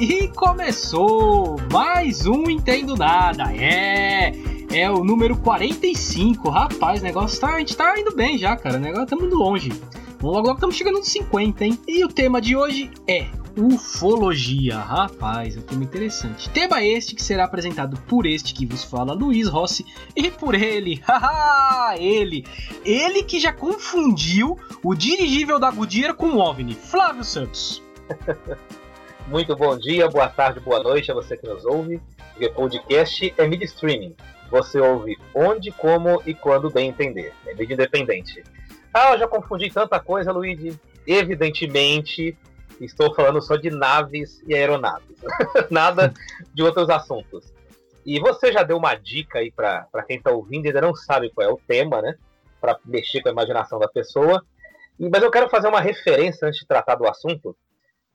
E começou mais um Entendo Nada. É, é o número 45. Rapaz, o negócio tá, a gente tá indo bem já, cara. O negócio tá muito longe. Logo, logo estamos chegando nos 50, hein? E o tema de hoje é Ufologia. Rapaz, é um tema interessante. Tema este que será apresentado por este que vos fala, Luiz Rossi, e por ele, haha, ele, ele que já confundiu o dirigível da Goodyear com o OVNI, Flávio Santos. Muito bom dia, boa tarde, boa noite a você que nos ouve. Porque podcast é mídia streaming. Você ouve onde, como e quando bem entender. É mídia independente. Ah, eu já confundi tanta coisa, Luigi. Evidentemente, estou falando só de naves e aeronaves. Nada de outros assuntos. E você já deu uma dica aí para quem está ouvindo e ainda não sabe qual é o tema, né? Para mexer com a imaginação da pessoa. Mas eu quero fazer uma referência antes de tratar do assunto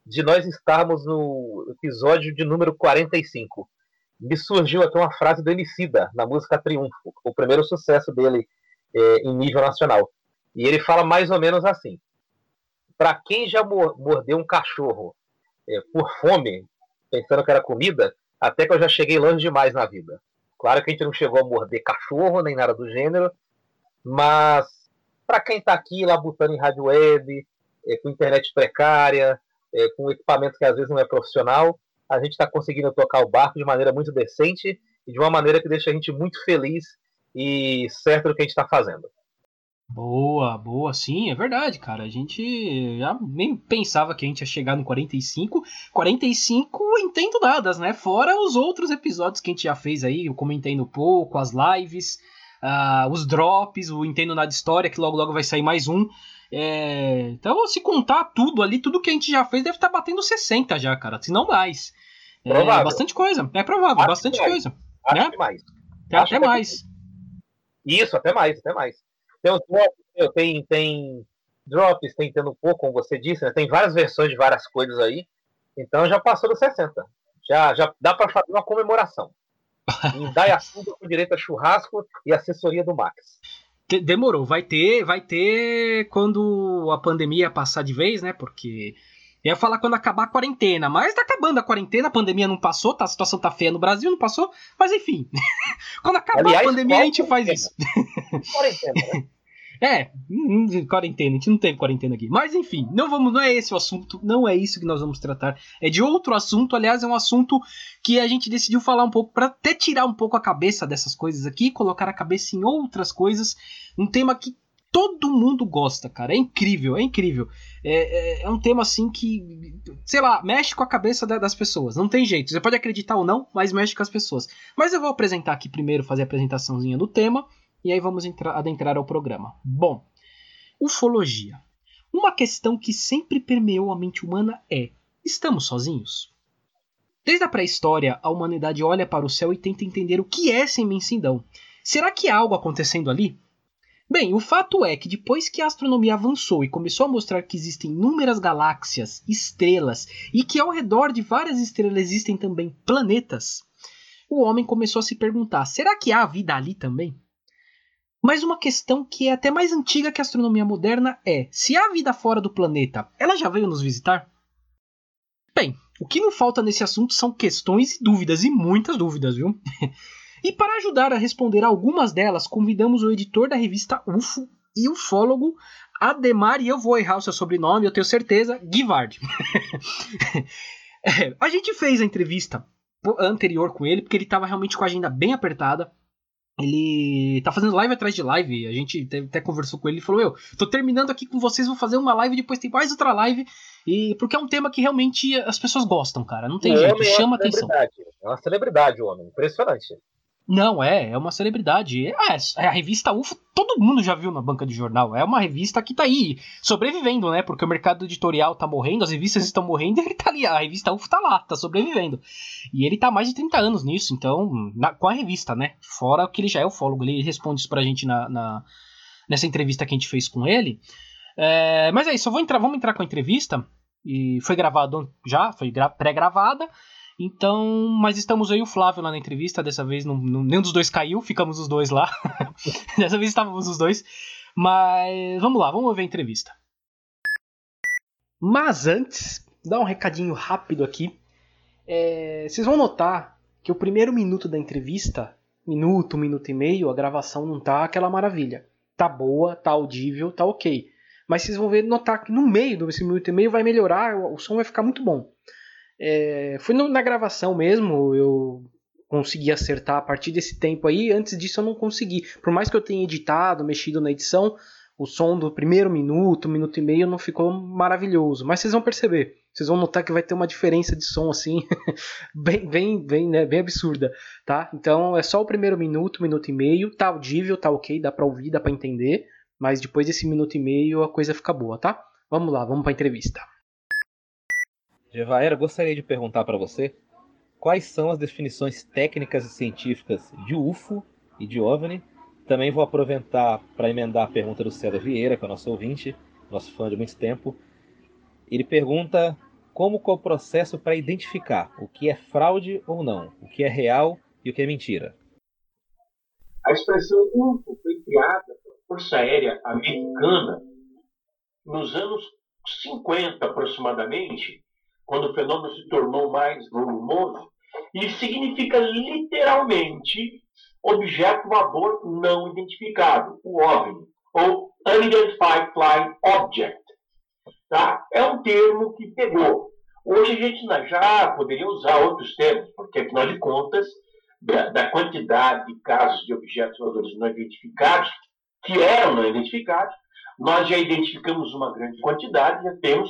de nós estarmos no episódio de número 45. Me surgiu aqui uma frase do Emicida, na música Triunfo, o primeiro sucesso dele é, em nível nacional. E ele fala mais ou menos assim: Para quem já mordeu um cachorro é, por fome, pensando que era comida, até que eu já cheguei longe demais na vida. Claro que a gente não chegou a morder cachorro, nem nada do gênero, mas para quem está aqui labutando em rádio web, é, com internet precária, é, com equipamento que às vezes não é profissional, a gente está conseguindo tocar o barco de maneira muito decente e de uma maneira que deixa a gente muito feliz e certo do que a gente está fazendo. Boa, boa, sim, é verdade, cara. A gente já nem pensava que a gente ia chegar no 45. 45 entendo nada, né? Fora os outros episódios que a gente já fez aí, eu comentei no pouco, as lives, uh, os drops, o Entendo Nada História, que logo logo vai sair mais um. É, então, se contar tudo ali, tudo que a gente já fez deve estar tá batendo 60 já, cara, se não mais. É provável. Bastante coisa, é provável, Acho bastante coisa. Acho né? que mais. Tem Acho até mais. Isso, até mais, até mais. Tem os drops, tem, tem drops, tem tendo pouco, como você disse, né? tem várias versões de várias coisas aí. Então já passou dos 60. Já, já dá para fazer uma comemoração. em Dayatuba com direito a churrasco e assessoria do Max. Demorou, vai ter, vai ter quando a pandemia passar de vez, né? Porque ia falar quando acabar a quarentena, mas tá acabando a quarentena, a pandemia não passou, tá, a situação tá feia no Brasil, não passou, mas enfim. quando acabar Aliás, a pandemia, a gente faz isso. Quarentena, né? É, quarentena, a gente não tem quarentena aqui. Mas enfim, não vamos, não é esse o assunto, não é isso que nós vamos tratar. É de outro assunto, aliás, é um assunto que a gente decidiu falar um pouco para até tirar um pouco a cabeça dessas coisas aqui, colocar a cabeça em outras coisas. Um tema que todo mundo gosta, cara. É incrível, é incrível. É, é, é um tema assim que, sei lá, mexe com a cabeça da, das pessoas. Não tem jeito. Você pode acreditar ou não, mas mexe com as pessoas. Mas eu vou apresentar aqui primeiro, fazer a apresentaçãozinha do tema e aí vamos adentrar ao programa. Bom, ufologia. Uma questão que sempre permeou a mente humana é: estamos sozinhos? Desde a pré-história, a humanidade olha para o céu e tenta entender o que é essa imensidão. Será que há algo acontecendo ali? Bem, o fato é que depois que a astronomia avançou e começou a mostrar que existem inúmeras galáxias, estrelas e que ao redor de várias estrelas existem também planetas, o homem começou a se perguntar: será que há vida ali também? Mas uma questão que é até mais antiga que a astronomia moderna é: se há vida fora do planeta, ela já veio nos visitar? Bem, o que não falta nesse assunto são questões e dúvidas, e muitas dúvidas, viu? e para ajudar a responder algumas delas, convidamos o editor da revista UFO e ufólogo Ademar, e eu vou errar o seu sobrenome, eu tenho certeza, Guivard. é, a gente fez a entrevista anterior com ele, porque ele estava realmente com a agenda bem apertada. Ele tá fazendo live atrás de live. A gente até conversou com ele e falou: Eu, tô terminando aqui com vocês, vou fazer uma live, depois tem mais outra live. E porque é um tema que realmente as pessoas gostam, cara. Não tem jeito, chama é atenção. É uma celebridade, o homem. Impressionante. Não, é, é uma celebridade. Ah, é, a revista UFO, todo mundo já viu na banca de jornal. É uma revista que tá aí, sobrevivendo, né? Porque o mercado editorial tá morrendo, as revistas estão morrendo ele tá ali. A revista UFO tá lá, tá sobrevivendo. E ele tá há mais de 30 anos nisso, então, na, com a revista, né? Fora que ele já é ufólogo, ele responde isso pra gente na, na nessa entrevista que a gente fez com ele. É, mas é isso, vou entrar, vamos entrar com a entrevista. E foi gravado já, foi pré-gravada. Então, mas estamos aí o Flávio lá na entrevista, dessa vez não, não, nenhum dos dois caiu, ficamos os dois lá. dessa vez estávamos os dois. Mas vamos lá, vamos ver a entrevista. Mas antes, dar um recadinho rápido aqui. É, vocês vão notar que o primeiro minuto da entrevista, minuto, minuto e meio, a gravação não tá aquela maravilha. Tá boa, tá audível, tá ok. Mas vocês vão ver, notar que no meio desse minuto e meio vai melhorar, o som vai ficar muito bom. É, foi na gravação mesmo, eu consegui acertar a partir desse tempo aí. Antes disso eu não consegui. Por mais que eu tenha editado, mexido na edição, o som do primeiro minuto, minuto e meio não ficou maravilhoso. Mas vocês vão perceber. Vocês vão notar que vai ter uma diferença de som assim, bem, bem, bem, né, bem absurda, tá? Então é só o primeiro minuto, minuto e meio, tá audível, tá ok, dá pra ouvir, dá pra entender, mas depois desse minuto e meio a coisa fica boa, tá? Vamos lá, vamos pra entrevista. Jevaera, gostaria de perguntar para você quais são as definições técnicas e científicas de UFO e de OVNI. Também vou aproveitar para emendar a pergunta do César Vieira, que é o nosso ouvinte, nosso fã de muito tempo. Ele pergunta como é o processo para identificar o que é fraude ou não, o que é real e o que é mentira. A expressão UFO foi criada pela Força Aérea Americana nos anos 50 aproximadamente, quando o fenômeno se tornou mais volumoso, e significa literalmente objeto voador não identificado, o OVNI, ou Unidentified Flying Object. Tá? É um termo que pegou. Hoje a gente já poderia usar outros termos, porque afinal de contas, da, da quantidade de casos de objetos voadores não identificados, que eram não identificados, nós já identificamos uma grande quantidade, já temos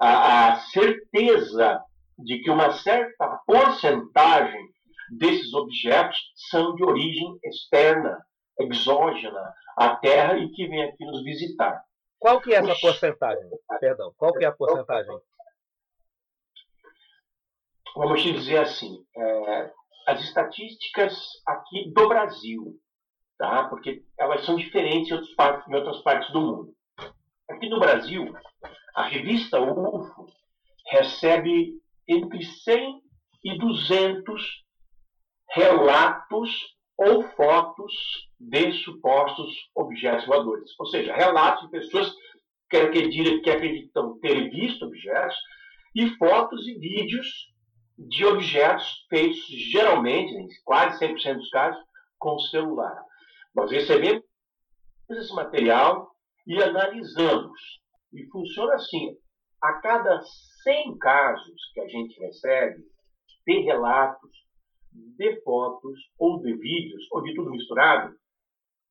a, a certeza de que uma certa porcentagem desses objetos são de origem externa, exógena à Terra e que vem aqui nos visitar. Qual que é essa porcentagem? Perdão, qual que é a porcentagem? Vamos dizer assim, é, as estatísticas aqui do Brasil, tá? porque elas são diferentes em outras partes do mundo. Aqui no Brasil, a revista UFO recebe entre 100 e 200 relatos ou fotos de supostos objetos voadores. Ou seja, relatos de pessoas que acreditam, ter visto objetos e fotos e vídeos de objetos feitos geralmente, em quase 100% dos casos, com celular. Nós recebemos esse material e analisamos. E funciona assim: a cada 100 casos que a gente recebe, de relatos, de fotos, ou de vídeos, ou de tudo misturado,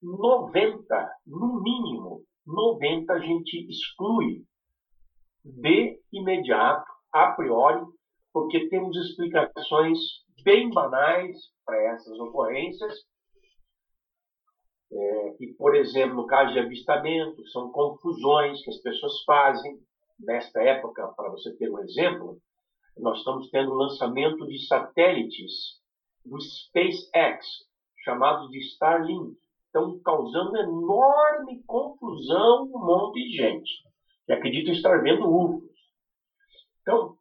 90, no mínimo, 90 a gente exclui de imediato, a priori, porque temos explicações bem banais para essas ocorrências é, que, por exemplo, no caso de avistamento, são confusões que as pessoas fazem. Nesta época, para você ter um exemplo, nós estamos tendo o lançamento de satélites do SpaceX, chamados de Starlink. Estão causando enorme confusão um monte de gente que acredita estar vendo UFOs. Então,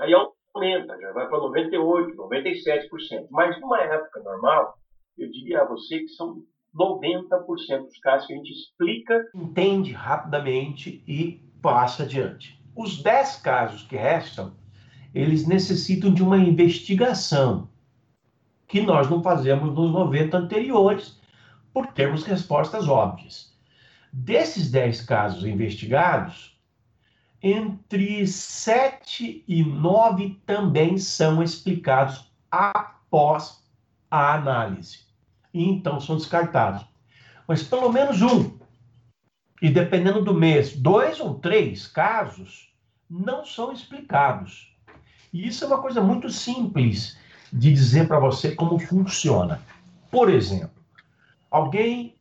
aí aumenta, já vai para 98%, 97%. Mas numa época normal, eu diria a você que são 90% dos casos que a gente explica, entende rapidamente e passa adiante. Os 10 casos que restam, eles necessitam de uma investigação que nós não fazemos nos 90 anteriores, por termos respostas óbvias. Desses 10 casos investigados, entre 7 e 9 também são explicados após a análise e então são descartados. Mas pelo menos um, e dependendo do mês, dois ou três casos não são explicados. E isso é uma coisa muito simples de dizer para você como funciona. Por exemplo, alguém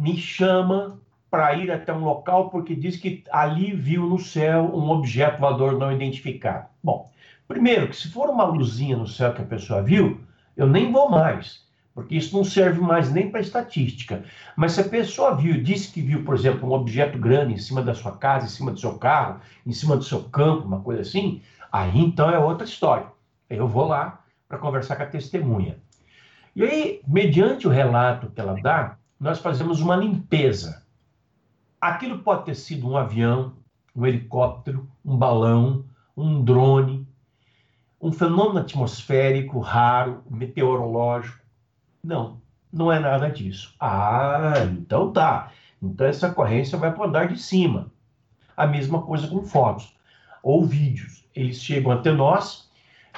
me chama para ir até um local porque diz que ali viu no céu um objeto voador não identificado. Bom, primeiro que se for uma luzinha no céu que a pessoa viu, eu nem vou mais porque isso não serve mais nem para estatística. Mas se a pessoa viu, disse que viu, por exemplo, um objeto grande em cima da sua casa, em cima do seu carro, em cima do seu campo, uma coisa assim, aí então é outra história. Eu vou lá para conversar com a testemunha. E aí, mediante o relato que ela dá, nós fazemos uma limpeza. Aquilo pode ter sido um avião, um helicóptero, um balão, um drone, um fenômeno atmosférico raro, meteorológico. Não, não é nada disso. Ah, então tá. Então essa ocorrência vai para o andar de cima. A mesma coisa com fotos ou vídeos. Eles chegam até nós,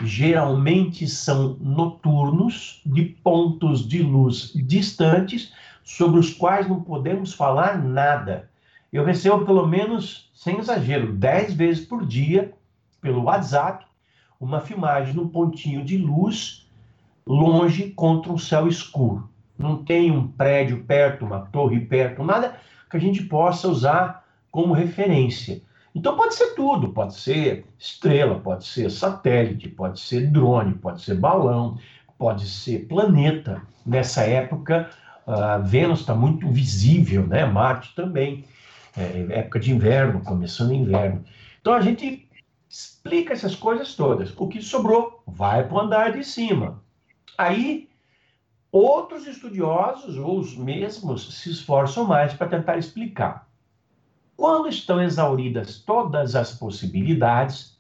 geralmente são noturnos, de pontos de luz distantes, sobre os quais não podemos falar nada. Eu recebo pelo menos, sem exagero, 10 vezes por dia, pelo WhatsApp, uma filmagem num pontinho de luz longe contra um céu escuro. Não tem um prédio perto, uma torre perto, nada que a gente possa usar como referência. Então pode ser tudo, pode ser estrela, pode ser satélite, pode ser drone, pode ser balão, pode ser planeta. Nessa época, a Vênus está muito visível, né? Marte também. É época de inverno, começando inverno. Então a gente explica essas coisas todas. O que sobrou vai para o andar de cima. Aí outros estudiosos ou os mesmos se esforçam mais para tentar explicar. Quando estão exauridas todas as possibilidades,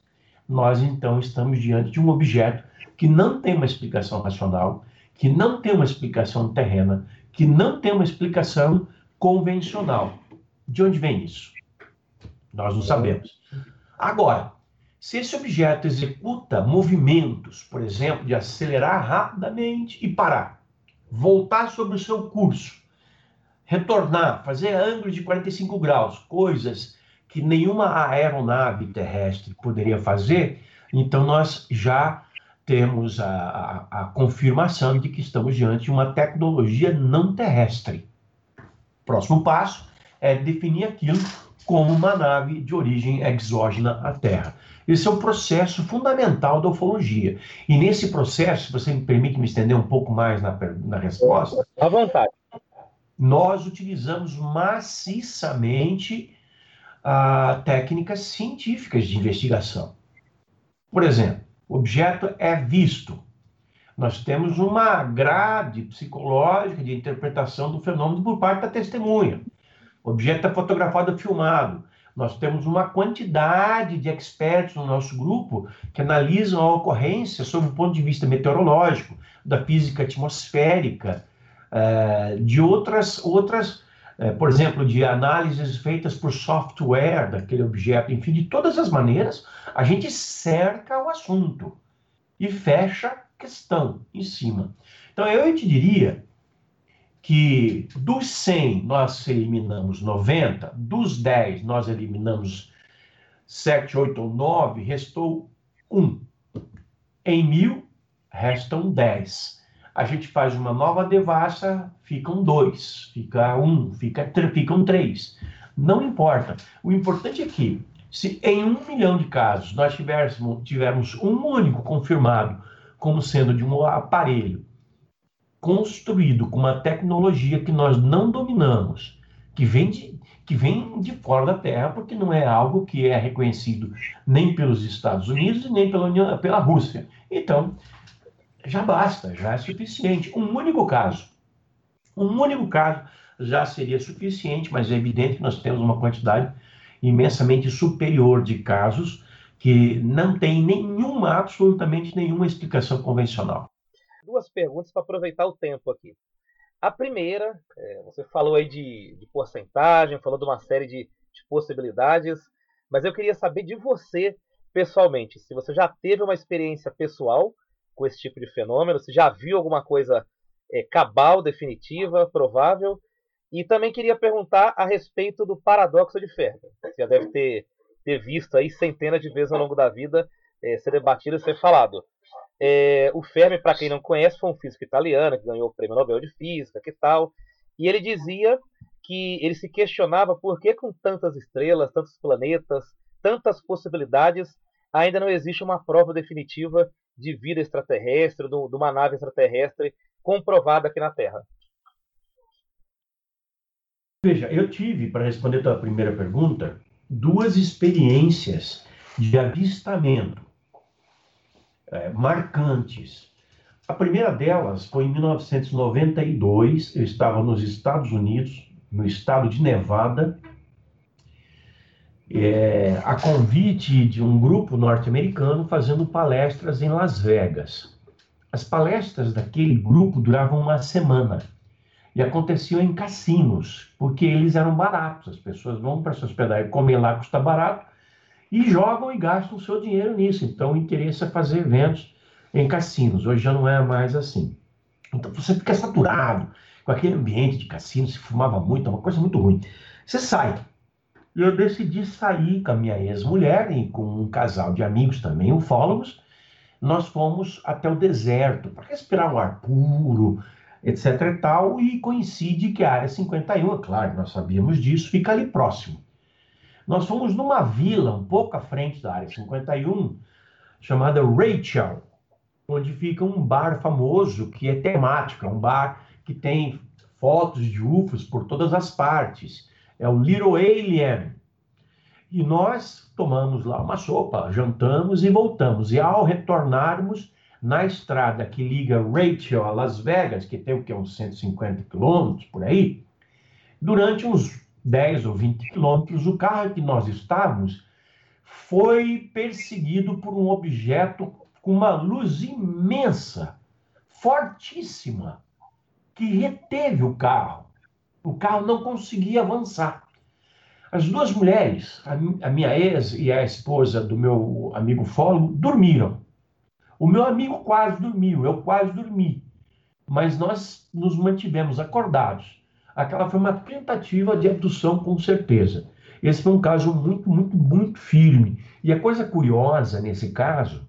nós então estamos diante de um objeto que não tem uma explicação racional, que não tem uma explicação terrena, que não tem uma explicação convencional. De onde vem isso? Nós não sabemos. Agora, se esse objeto executa movimentos, por exemplo, de acelerar rapidamente e parar, voltar sobre o seu curso, retornar, fazer ângulo de 45 graus, coisas que nenhuma aeronave terrestre poderia fazer, então nós já temos a, a, a, confirmação de que estamos diante de uma tecnologia não terrestre. Próximo passo é definir aquilo como uma nave de origem exógena à Terra. Esse é o processo fundamental da ufologia. E nesse processo, se você me permite me estender um pouco mais na, na resposta. À vontade nós utilizamos maciçamente ah, técnicas científicas de investigação. Por exemplo, o objeto é visto. Nós temos uma grade psicológica de interpretação do fenômeno por parte da testemunha. O objeto é fotografado filmado. Nós temos uma quantidade de expertos no nosso grupo que analisam a ocorrência sob o ponto de vista meteorológico, da física atmosférica, é, de outras, outras é, por exemplo, de análises feitas por software daquele objeto, enfim, de todas as maneiras, a gente cerca o assunto e fecha a questão em cima. Então, eu te diria que dos 100 nós eliminamos 90, dos 10 nós eliminamos 7, 8 ou 9, restou 1. Em mil, restam 10 a gente faz uma nova devassa, ficam dois, fica um, fica, ficam três. Não importa. O importante é que, se em um milhão de casos nós tivéssemos, tivermos um único confirmado como sendo de um aparelho construído com uma tecnologia que nós não dominamos, que vem de, que vem de fora da Terra, porque não é algo que é reconhecido nem pelos Estados Unidos e nem pela, pela Rússia. Então, já basta, já é suficiente. Um único caso. Um único caso já seria suficiente, mas é evidente que nós temos uma quantidade imensamente superior de casos que não tem nenhuma, absolutamente nenhuma explicação convencional. Duas perguntas para aproveitar o tempo aqui. A primeira, é, você falou aí de, de, porcentagem, falou de uma série de, de possibilidades, mas eu queria saber de você pessoalmente, se você já teve uma experiência pessoal com esse tipo de fenômeno? Se já viu alguma coisa é, cabal, definitiva, provável? E também queria perguntar a respeito do paradoxo de Fermi. Você já deve ter, ter visto aí centenas de vezes ao longo da vida é, ser debatido e ser falado. É, o Fermi, para quem não conhece, foi um físico italiano que ganhou o Prêmio Nobel de Física, que tal? E ele dizia que ele se questionava por que com tantas estrelas, tantos planetas, tantas possibilidades, ainda não existe uma prova definitiva de vida extraterrestre, de uma nave extraterrestre comprovada aqui na Terra? Veja, eu tive, para responder a tua primeira pergunta, duas experiências de avistamento é, marcantes. A primeira delas foi em 1992, eu estava nos Estados Unidos, no estado de Nevada, é, a convite de um grupo norte-americano fazendo palestras em Las Vegas. As palestras daquele grupo duravam uma semana e aconteciam em cassinos, porque eles eram baratos. As pessoas vão para se hospedar e comer lá, custa barato, e jogam e gastam o seu dinheiro nisso. Então, o interesse é fazer eventos em cassinos. Hoje já não é mais assim. Então, você fica saturado com aquele ambiente de cassino, se fumava muito, é uma coisa muito ruim. Você sai. E eu decidi sair com a minha ex-mulher e com um casal de amigos também, ufólogos. Nós fomos até o deserto para respirar um ar puro, etc e tal, e coincide que a área 51, é claro, nós sabíamos disso, fica ali próximo. Nós fomos numa vila um pouco à frente da área 51, chamada Rachel, onde fica um bar famoso que é temático, é um bar que tem fotos de UFOs por todas as partes. É o Little Alien. E nós tomamos lá uma sopa, jantamos e voltamos. E ao retornarmos, na estrada que liga Rachel a Las Vegas, que tem o que uns 150 quilômetros por aí, durante uns 10 ou 20 quilômetros, o carro que nós estávamos foi perseguido por um objeto com uma luz imensa, fortíssima, que reteve o carro. O carro não conseguia avançar. As duas mulheres, a minha ex e a esposa do meu amigo Fólogo, dormiram. O meu amigo quase dormiu, eu quase dormi. Mas nós nos mantivemos acordados. Aquela foi uma tentativa de abdução, com certeza. Esse foi um caso muito, muito, muito firme. E a coisa curiosa nesse caso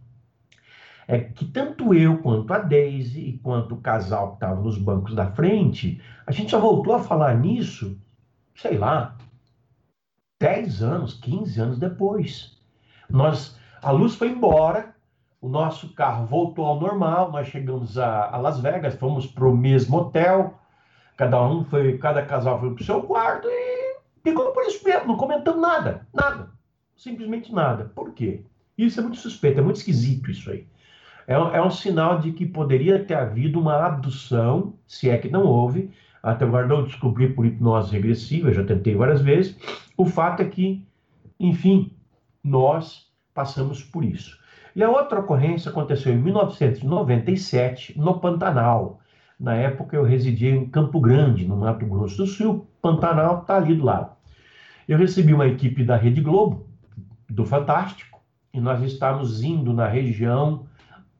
é que tanto eu quanto a Daisy e quanto o casal que estava nos bancos da frente, a gente só voltou a falar nisso, sei lá, 10 anos, 15 anos depois. Nós, a luz foi embora, o nosso carro voltou ao normal, nós chegamos a, a Las Vegas, fomos para o mesmo hotel, cada um foi, cada casal foi para o seu quarto e ficou por isso mesmo, não comentamos nada, nada, simplesmente nada. Por quê? Isso é muito suspeito, é muito esquisito isso aí. É, é um sinal de que poderia ter havido uma abdução, se é que não houve, até agora não descobri por hipnose regressiva, já tentei várias vezes. O fato é que, enfim, nós passamos por isso. E a outra ocorrência aconteceu em 1997, no Pantanal. Na época eu residia em Campo Grande, no Mato Grosso do Sul. Pantanal está ali do lado. Eu recebi uma equipe da Rede Globo, do Fantástico, e nós estávamos indo na região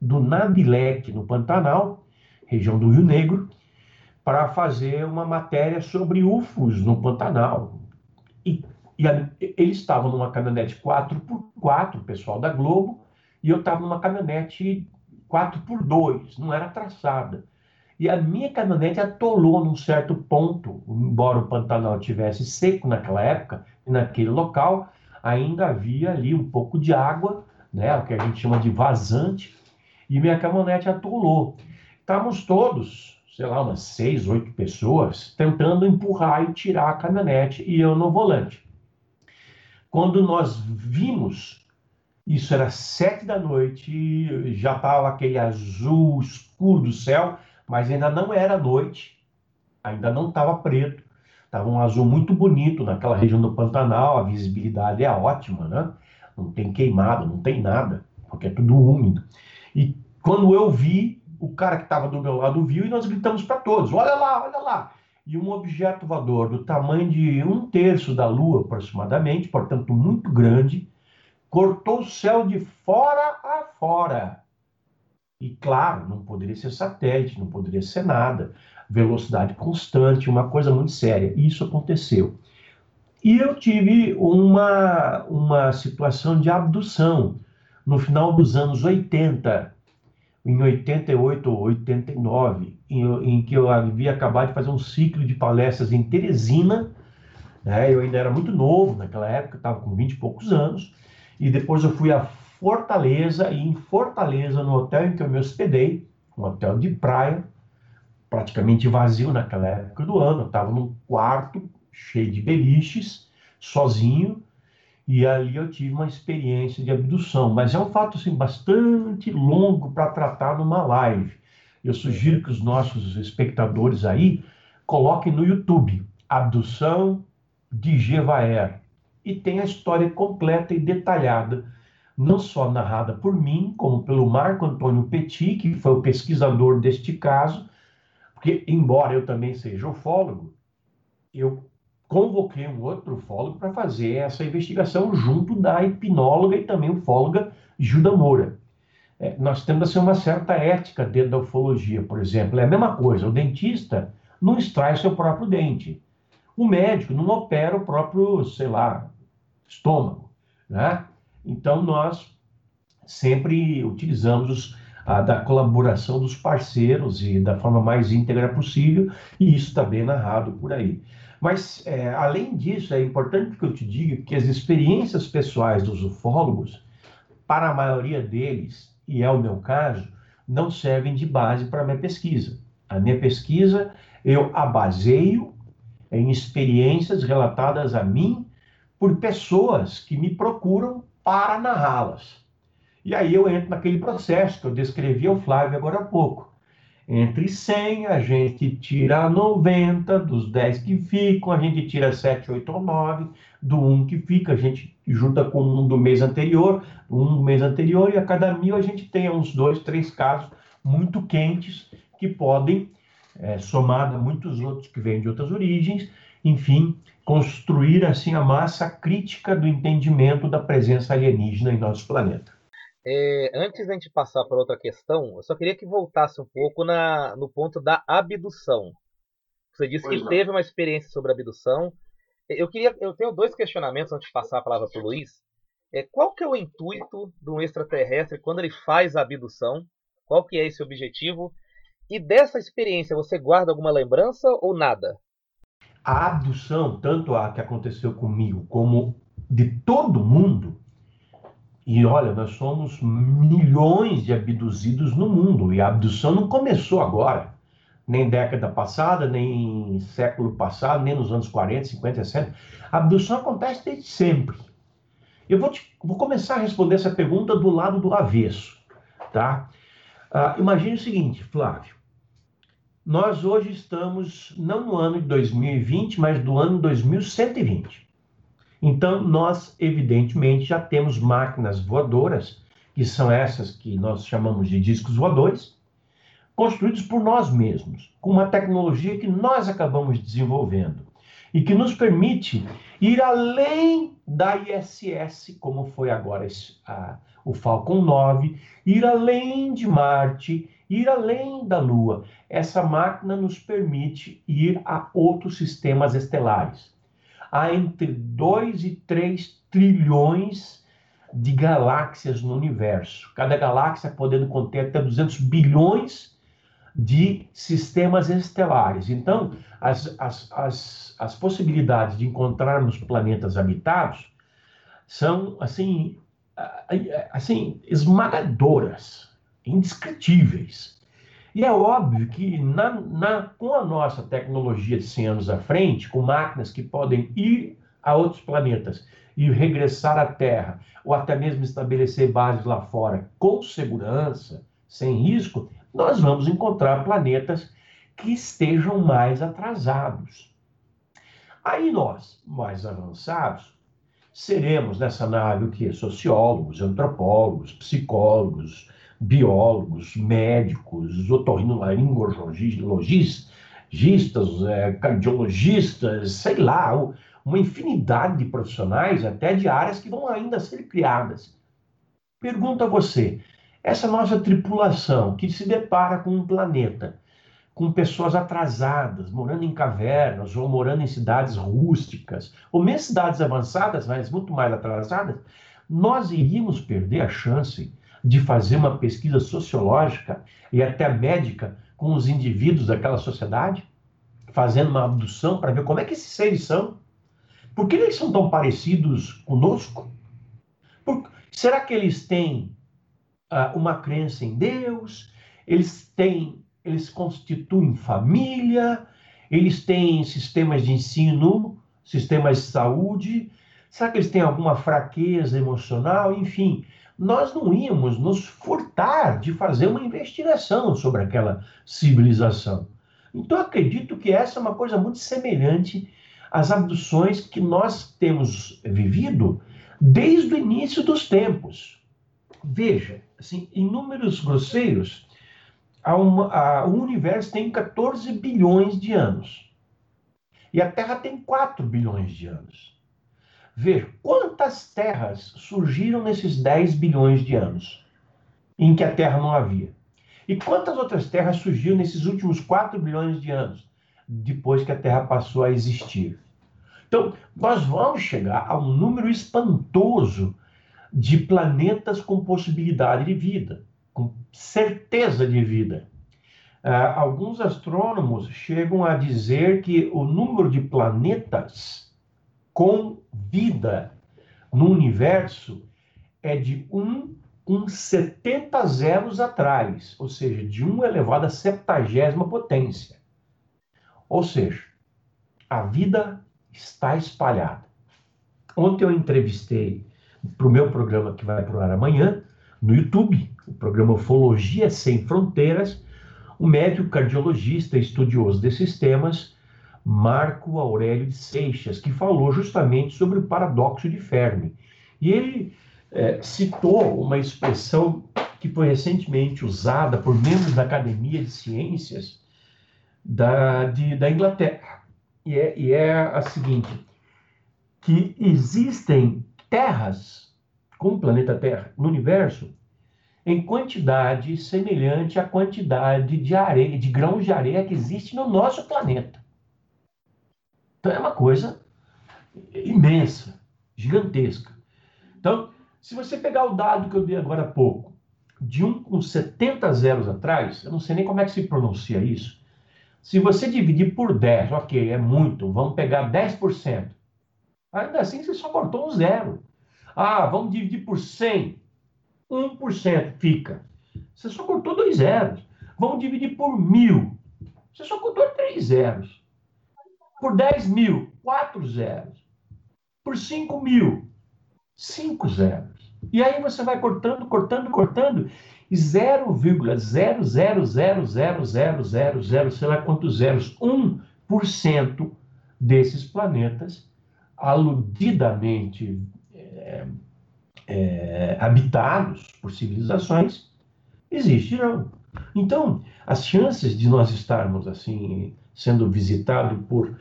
do Nabileque, no Pantanal, região do Rio Negro, para fazer uma matéria sobre UFOs no Pantanal. E, e a, eles estavam numa caminhonete 4x4, o pessoal da Globo, e eu estava numa caminhonete 4x2, não era traçada. E a minha caminhonete atolou num certo ponto, embora o Pantanal tivesse seco naquela época, e naquele local ainda havia ali um pouco de água, né, o que a gente chama de vazante, e minha caminhonete atolou. Estávamos todos, sei lá, umas seis, oito pessoas, tentando empurrar e tirar a caminhonete e eu no volante. Quando nós vimos isso era sete da noite, já estava aquele azul escuro do céu, mas ainda não era noite, ainda não estava preto. Estava um azul muito bonito naquela região do Pantanal, a visibilidade é ótima, né? Não tem queimado, não tem nada, porque é tudo úmido. E quando eu vi, o cara que estava do meu lado viu e nós gritamos para todos: olha lá, olha lá. E um objeto voador do tamanho de um terço da Lua, aproximadamente, portanto muito grande, cortou o céu de fora a fora. E claro, não poderia ser satélite, não poderia ser nada. Velocidade constante, uma coisa muito séria. E isso aconteceu. E eu tive uma, uma situação de abdução no final dos anos 80, em 88 ou 89, em, em que eu havia acabado de fazer um ciclo de palestras em Teresina. Né? Eu ainda era muito novo naquela época, estava com 20 e poucos anos e depois eu fui a Fortaleza, e em Fortaleza, no hotel em que eu me hospedei, um hotel de praia, praticamente vazio naquela época do ano, eu estava num quarto cheio de beliches, sozinho, e ali eu tive uma experiência de abdução, mas é um fato assim, bastante longo para tratar numa live. Eu sugiro que os nossos espectadores aí coloquem no YouTube abdução de Gevaer e tem a história completa e detalhada, não só narrada por mim, como pelo Marco Antônio Petit, que foi o pesquisador deste caso, porque, embora eu também seja ufólogo, eu convoquei um outro ufólogo para fazer essa investigação junto da hipnóloga e também ufóloga Gilda Moura. É, nós temos assim, uma certa ética dentro da ufologia, por exemplo. É a mesma coisa, o dentista não extrai seu próprio dente. O médico não opera o próprio, sei lá, estômago. Né? Então, nós sempre utilizamos a, da colaboração dos parceiros e da forma mais íntegra possível, e isso está bem narrado por aí. Mas, é, além disso, é importante que eu te diga que as experiências pessoais dos ufólogos, para a maioria deles, e é o meu caso, não servem de base para a minha pesquisa. A minha pesquisa eu a baseio em experiências relatadas a mim por pessoas que me procuram para narrá-las. E aí eu entro naquele processo que eu descrevi ao Flávio agora há pouco. Entre 100, a gente tira 90, dos 10 que ficam, a gente tira 7, 8 ou 9, do 1 que fica, a gente junta com um do mês anterior, um do mês anterior, e a cada mil a gente tem uns dois, três casos muito quentes que podem, é, somado a muitos outros que vêm de outras origens, enfim, construir assim a massa crítica do entendimento da presença alienígena em nosso planeta. É, antes da gente passar para outra questão, eu só queria que voltasse um pouco na, no ponto da abdução. Você disse pois que não. teve uma experiência sobre abdução. Eu queria, eu tenho dois questionamentos antes de passar a palavra para o Luiz. É, qual que é o intuito de um extraterrestre quando ele faz a abdução? Qual que é esse objetivo? E dessa experiência, você guarda alguma lembrança ou nada? A abdução, tanto a que aconteceu comigo como de todo mundo, e olha, nós somos milhões de abduzidos no mundo, e a abdução não começou agora, nem década passada, nem século passado, nem nos anos 40, 50, 60. A abdução acontece desde sempre. Eu vou, te, vou começar a responder essa pergunta do lado do avesso, tá? Uh, imagine o seguinte, Flávio. Nós hoje estamos não no ano de 2020, mas do ano 2120. Então, nós, evidentemente, já temos máquinas voadoras, que são essas que nós chamamos de discos voadores, construídos por nós mesmos, com uma tecnologia que nós acabamos desenvolvendo e que nos permite ir além da ISS, como foi agora a, o Falcon 9, ir além de Marte, ir além da Lua. Essa máquina nos permite ir a outros sistemas estelares há entre 2 e 3 trilhões de galáxias no universo. Cada galáxia podendo conter até 200 bilhões de sistemas estelares. Então, as, as, as, as possibilidades de encontrarmos planetas habitados são, assim, assim esmagadoras, indescritíveis. E é óbvio que na, na, com a nossa tecnologia de 100 anos à frente, com máquinas que podem ir a outros planetas e regressar à Terra, ou até mesmo estabelecer bases lá fora com segurança, sem risco, nós vamos encontrar planetas que estejam mais atrasados. Aí nós, mais avançados, seremos nessa nave o que? Sociólogos, antropólogos, psicólogos, biólogos, médicos, otorrinolaringologistas, é, cardiologistas, sei lá, uma infinidade de profissionais, até de áreas que vão ainda ser criadas. Pergunto a você, essa nossa tripulação que se depara com um planeta com pessoas atrasadas, morando em cavernas ou morando em cidades rústicas, ou mesmo cidades avançadas, mas muito mais atrasadas, nós iríamos perder a chance de fazer uma pesquisa sociológica e até médica com os indivíduos daquela sociedade, fazendo uma abdução para ver como é que esses seres são. Por que eles são tão parecidos conosco? Por... será que eles têm uh, uma crença em Deus? Eles têm, eles constituem família? Eles têm sistemas de ensino, sistemas de saúde? Será que eles têm alguma fraqueza emocional? Enfim, nós não íamos nos furtar de fazer uma investigação sobre aquela civilização. Então, acredito que essa é uma coisa muito semelhante as abduções que nós temos vivido desde o início dos tempos. Veja, assim, em números grosseiros, uma, a, o universo tem 14 bilhões de anos. E a Terra tem 4 bilhões de anos. Veja, quantas terras surgiram nesses 10 bilhões de anos em que a Terra não havia? E quantas outras terras surgiram nesses últimos 4 bilhões de anos, depois que a Terra passou a existir? Então, nós vamos chegar a um número espantoso de planetas com possibilidade de vida, com certeza de vida. Uh, alguns astrônomos chegam a dizer que o número de planetas com vida no universo é de 1 com 70 zeros atrás, ou seja, de 1 elevado a septagésima potência. Ou seja, a vida está espalhada. Ontem eu entrevistei para o meu programa que vai para o ar amanhã, no YouTube, o programa Ufologia Sem Fronteiras, o médico cardiologista estudioso desses temas, Marco Aurélio de Seixas, que falou justamente sobre o paradoxo de Fermi. E ele é, citou uma expressão que foi recentemente usada por membros da Academia de Ciências da, de, da Inglaterra. E é, e é a seguinte: que existem terras como o planeta Terra no universo em quantidade semelhante à quantidade de areia, de grãos de areia que existe no nosso planeta. Então é uma coisa imensa, gigantesca. Então, se você pegar o dado que eu dei agora há pouco, de um com 70 zeros atrás, eu não sei nem como é que se pronuncia isso. Se você dividir por 10, ok, é muito, vamos pegar 10%. Ainda assim, você só cortou um zero. Ah, vamos dividir por 100. 1% fica. Você só cortou dois zeros. Vamos dividir por mil. Você só cortou três zeros. Por 10 mil, quatro zeros. Por 5 mil, cinco zeros. E aí você vai cortando, cortando, cortando, e 0,0000000, sei lá quantos zeros, 1% desses planetas aludidamente é, é, habitados por civilizações existirão. Então, as chances de nós estarmos assim sendo visitados por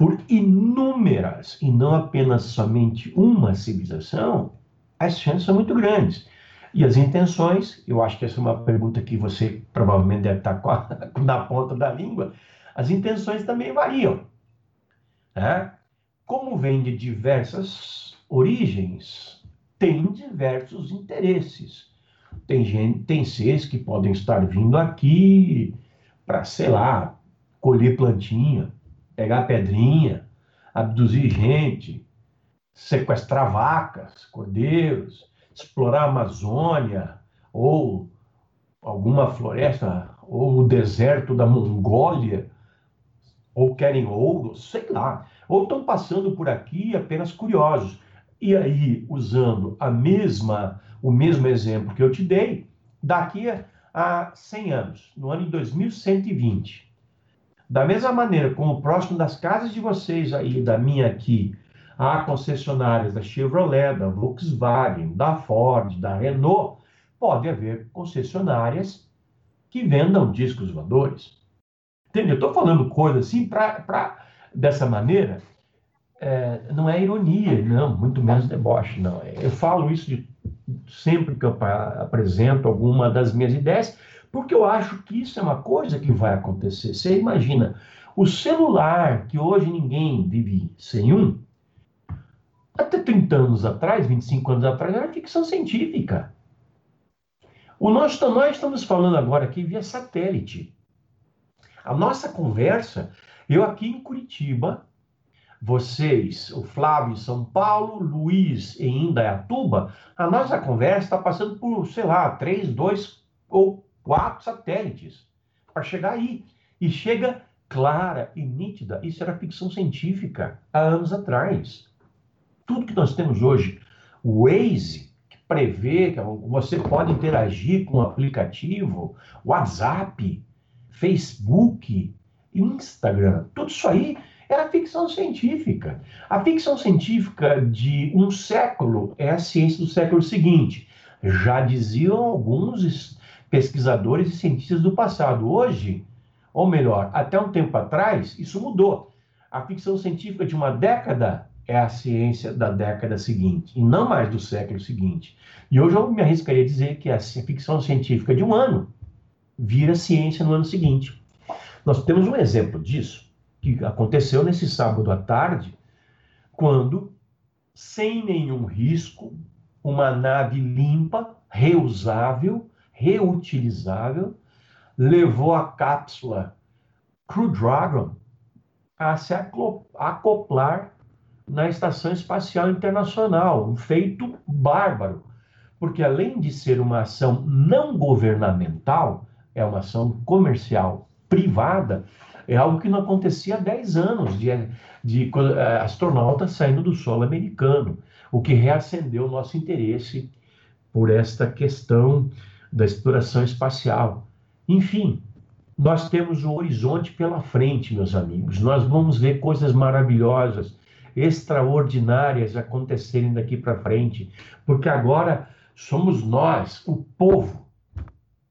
por inúmeras e não apenas somente uma civilização, as chances são muito grandes. E as intenções, eu acho que essa é uma pergunta que você provavelmente deve estar na ponta da língua, as intenções também variam. Né? Como vem de diversas origens, tem diversos interesses. Tem gente, tem seres que podem estar vindo aqui para, sei lá, colher plantinha, pegar pedrinha, abduzir gente, sequestrar vacas, cordeiros, explorar a Amazônia ou alguma floresta ou o deserto da Mongólia, ou querem ouro, sei lá, ou estão passando por aqui apenas curiosos. E aí, usando a mesma, o mesmo exemplo que eu te dei, daqui a 100 anos, no ano de 2120, da mesma maneira como próximo das casas de vocês aí, da minha aqui, há concessionárias da Chevrolet, da Volkswagen, da Ford, da Renault, pode haver concessionárias que vendam discos voadores. Entendeu? Estou falando coisa assim para dessa maneira é, não é ironia, não, muito menos deboche, não. Eu falo isso de, sempre que eu apresento alguma das minhas ideias, porque eu acho que isso é uma coisa que vai acontecer. Você imagina, o celular, que hoje ninguém vive sem um, até 30 anos atrás, 25 anos atrás, era ficção científica. O nós, nós estamos falando agora aqui via satélite. A nossa conversa, eu aqui em Curitiba, vocês, o Flávio em São Paulo, Luiz em Indaiatuba, a nossa conversa está passando por, sei lá, três, dois ou quatro satélites para chegar aí. E chega clara e nítida. Isso era ficção científica há anos atrás. Tudo que nós temos hoje, o Waze, que prevê que você pode interagir com o aplicativo, WhatsApp, Facebook, Instagram, tudo isso aí era ficção científica. A ficção científica de um século é a ciência do século seguinte. Já diziam alguns pesquisadores e cientistas do passado. Hoje, ou melhor, até um tempo atrás, isso mudou. A ficção científica de uma década é a ciência da década seguinte, e não mais do século seguinte. E hoje eu me arriscaria a dizer que a ficção científica de um ano vira ciência no ano seguinte. Nós temos um exemplo disso, que aconteceu nesse sábado à tarde, quando, sem nenhum risco, uma nave limpa, reusável, reutilizável, levou a cápsula Crew Dragon a se acoplar na Estação Espacial Internacional, um feito bárbaro, porque além de ser uma ação não governamental, é uma ação comercial privada, é algo que não acontecia há 10 anos de, de, eh, astronautas saindo do solo americano, o que reacendeu o nosso interesse por esta questão da exploração espacial. Enfim, nós temos o horizonte pela frente, meus amigos. Nós vamos ver coisas maravilhosas, extraordinárias acontecerem daqui para frente, porque agora somos nós, o povo.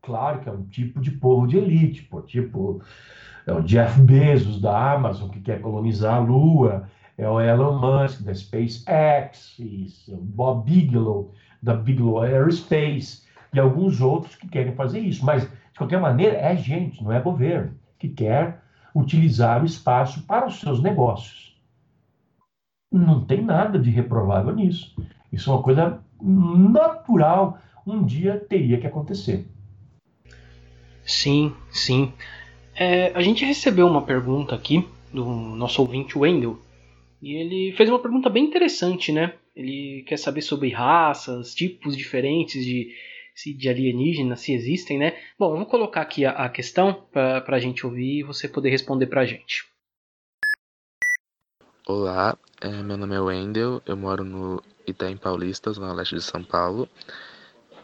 Claro que é um tipo de povo de elite, pô, tipo é o Jeff Bezos da Amazon que quer colonizar a Lua, é o Elon Musk da SpaceX, o Bob Bigelow da Bigelow Aerospace e alguns outros que querem fazer isso. Mas, de qualquer maneira, é gente, não é governo, que quer utilizar o espaço para os seus negócios. Não tem nada de reprovável nisso. Isso é uma coisa natural, um dia teria que acontecer. Sim, sim. É, a gente recebeu uma pergunta aqui do nosso ouvinte Wendel, e ele fez uma pergunta bem interessante, né? Ele quer saber sobre raças, tipos diferentes de, de alienígenas, se existem, né? Bom, vamos colocar aqui a, a questão para a gente ouvir e você poder responder para a gente. Olá, é, meu nome é Wendel, eu moro no Itaim Paulista, zona leste de São Paulo.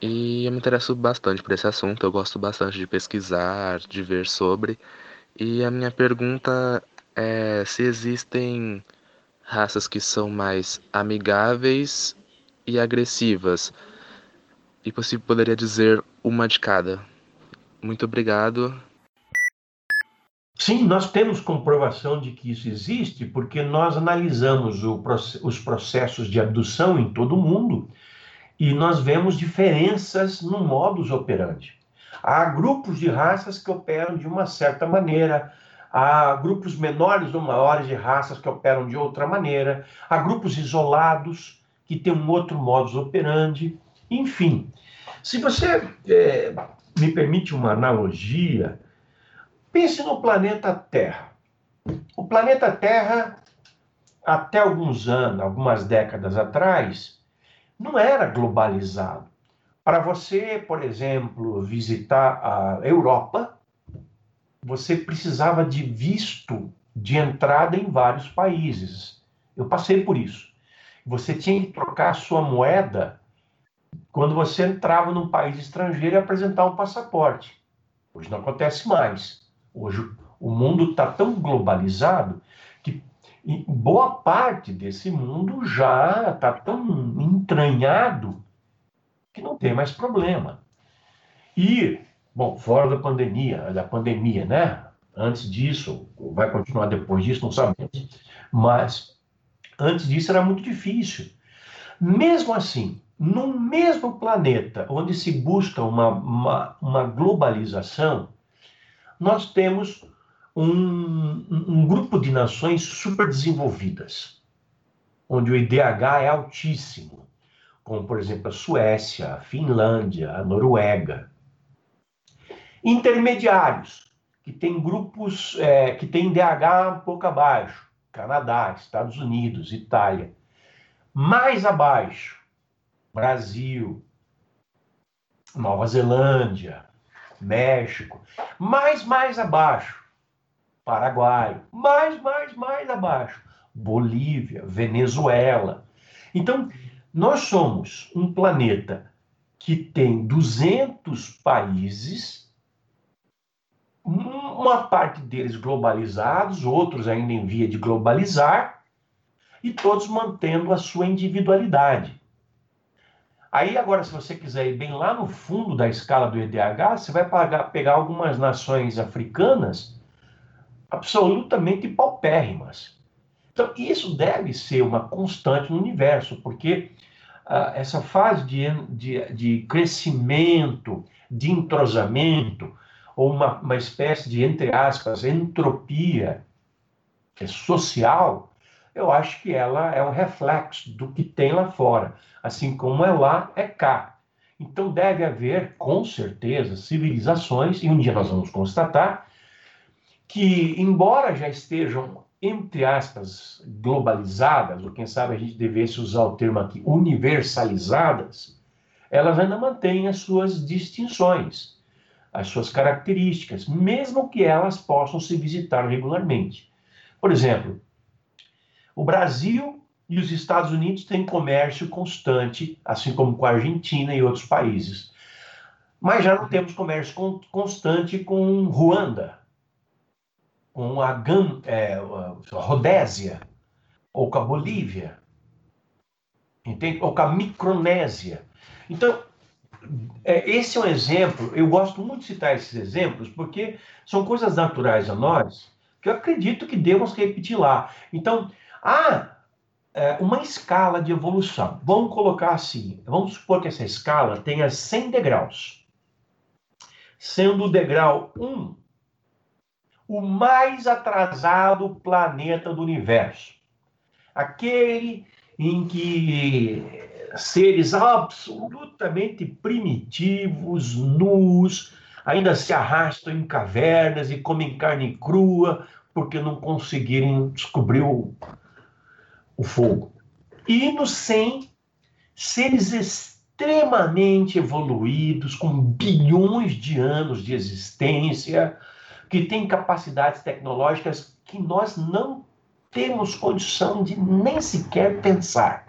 E eu me interesso bastante por esse assunto, eu gosto bastante de pesquisar, de ver sobre. E a minha pergunta é se existem raças que são mais amigáveis e agressivas. E você poderia dizer uma de cada. Muito obrigado. Sim, nós temos comprovação de que isso existe porque nós analisamos o, os processos de abdução em todo o mundo e nós vemos diferenças no modus operandi. Há grupos de raças que operam de uma certa maneira, há grupos menores ou maiores de raças que operam de outra maneira, há grupos isolados que têm um outro modus operandi, enfim. Se você é, me permite uma analogia, pense no planeta Terra. O planeta Terra, até alguns anos, algumas décadas atrás, não era globalizado. Para você, por exemplo, visitar a Europa, você precisava de visto de entrada em vários países. Eu passei por isso. Você tinha que trocar a sua moeda quando você entrava num país estrangeiro e apresentar um passaporte. Hoje não acontece mais. Hoje o mundo está tão globalizado que boa parte desse mundo já está tão entranhado que não tem mais problema. E, bom, fora da pandemia, da pandemia, né? Antes disso, vai continuar depois disso, não sabemos. Mas antes disso era muito difícil. Mesmo assim, no mesmo planeta onde se busca uma, uma, uma globalização, nós temos um, um grupo de nações super desenvolvidas, onde o IDH é altíssimo, como, por exemplo, a Suécia, a Finlândia, a Noruega. Intermediários, que tem grupos é, que têm DH um pouco abaixo, Canadá, Estados Unidos, Itália. Mais abaixo, Brasil, Nova Zelândia, México. Mais, mais abaixo, Paraguai, mais, mais, mais abaixo, Bolívia, Venezuela. Então, nós somos um planeta que tem 200 países, uma parte deles globalizados, outros ainda em via de globalizar, e todos mantendo a sua individualidade. Aí, agora, se você quiser ir bem lá no fundo da escala do EDH, você vai pagar, pegar algumas nações africanas absolutamente paupérrimas. Então, isso deve ser uma constante no universo, porque uh, essa fase de, de, de, crescimento, de entrosamento, ou uma, uma espécie de, entre aspas, entropia social, eu acho que ela é um reflexo do que tem lá fora. Assim como é lá, é cá. Então deve haver, com certeza, civilizações, e um dia nós vamos constatar, que, embora já estejam, entre aspas, globalizadas, ou quem sabe a gente devesse usar o termo aqui, universalizadas, elas ainda mantêm as suas distinções, as suas características, mesmo que elas possam se visitar regularmente. Por exemplo, o Brasil e os Estados Unidos têm comércio constante, assim como com a Argentina e outros países. Mas já não temos comércio constante com Ruanda, com a, Gan, é, Rodésia, ou com a Bolívia, entende? ou com a Micronésia. Então, é, esse é um exemplo, eu gosto muito de citar esses exemplos, porque são coisas naturais a nós, que eu acredito que devemos repetir lá. Então, há é, uma escala de evolução. Vamos colocar assim: vamos supor que essa escala tenha 100 degraus, sendo o degrau 1 o mais atrasado planeta do universo. Aquele em que seres absolutamente primitivos, nus, ainda se arrastam em cavernas e comem carne crua porque não conseguiram descobrir o, o fogo. E no 100, seres extremamente evoluídos, com bilhões de anos de existência, que têm capacidades tecnológicas que nós não temos condição de nem sequer pensar.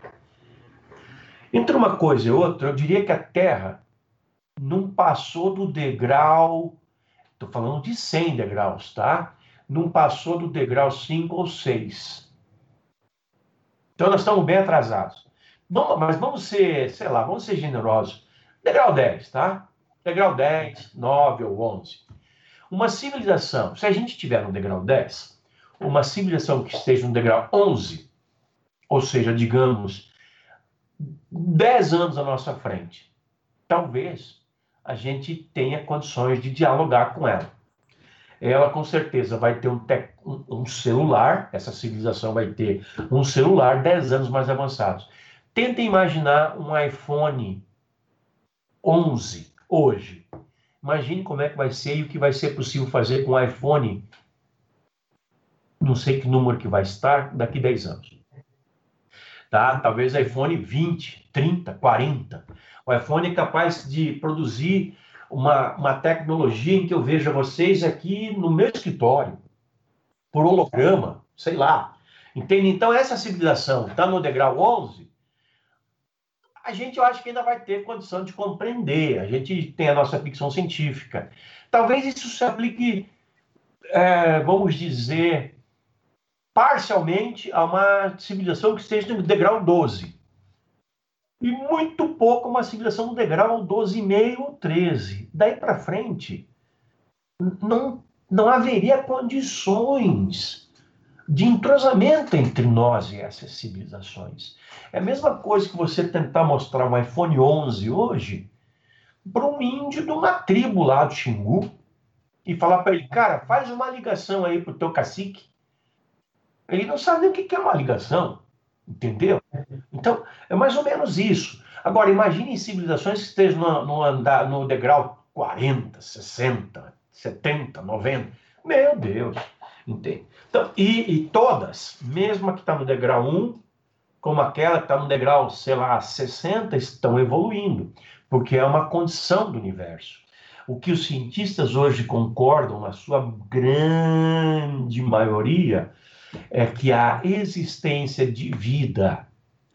Entre uma coisa e outra, eu diria que a Terra não passou do degrau, estou falando de 100 degraus, tá? Não passou do degrau 5 ou 6 então nós estamos bem atrasados. Vamos, mas vamos ser, sei lá, vamos ser generosos. Degrau 10, tá? Degrau 10, 9 ou 11. Uma civilização, se a gente tiver no degrau 10, uma civilização que esteja no degrau 11, ou seja, digamos, 10 anos à nossa frente, talvez a gente tenha condições de dialogar com ela ela com certeza vai ter um, um, celular, essa civilização vai ter um celular 10 anos mais avançados. Tenta imaginar um iPhone 11 hoje. Imagine como é que vai ser e o que vai ser possível fazer com o iPhone, não sei que número que vai estar, daqui 10 anos. Tá? Talvez iPhone 20, 30, 40. O iPhone é capaz de produzir uma, uma tecnologia em que eu veja vocês aqui no meu escritório, por holograma, sei lá. Entende? Então, essa civilização está no degrau 11, a gente, eu acho que ainda vai ter condição de compreender. A gente tem a nossa ficção científica. Talvez isso se aplique, é, vamos dizer, parcialmente a uma civilização que esteja no degrau 12 e muito pouco uma civilização do degrau 12,5 ou 13. Daí para frente, não, não haveria condições de entrosamento entre nós e essas civilizações. É a mesma coisa que você tentar mostrar um iPhone 11 hoje para um índio de uma tribo lá do Xingu e falar para ele, cara, faz uma ligação aí para o teu cacique. Ele não sabe nem o que é uma ligação. Entendeu? Então, é mais ou menos isso. Agora, imagine civilizações que estejam no, no, andar, no degrau 40, 60, 70, 90. Meu Deus! Entende? Então, e, e todas, mesmo a que está no degrau 1, como aquela que está no degrau, sei lá, 60, estão evoluindo, porque é uma condição do universo. O que os cientistas hoje concordam, na sua grande maioria, é que a existência de vida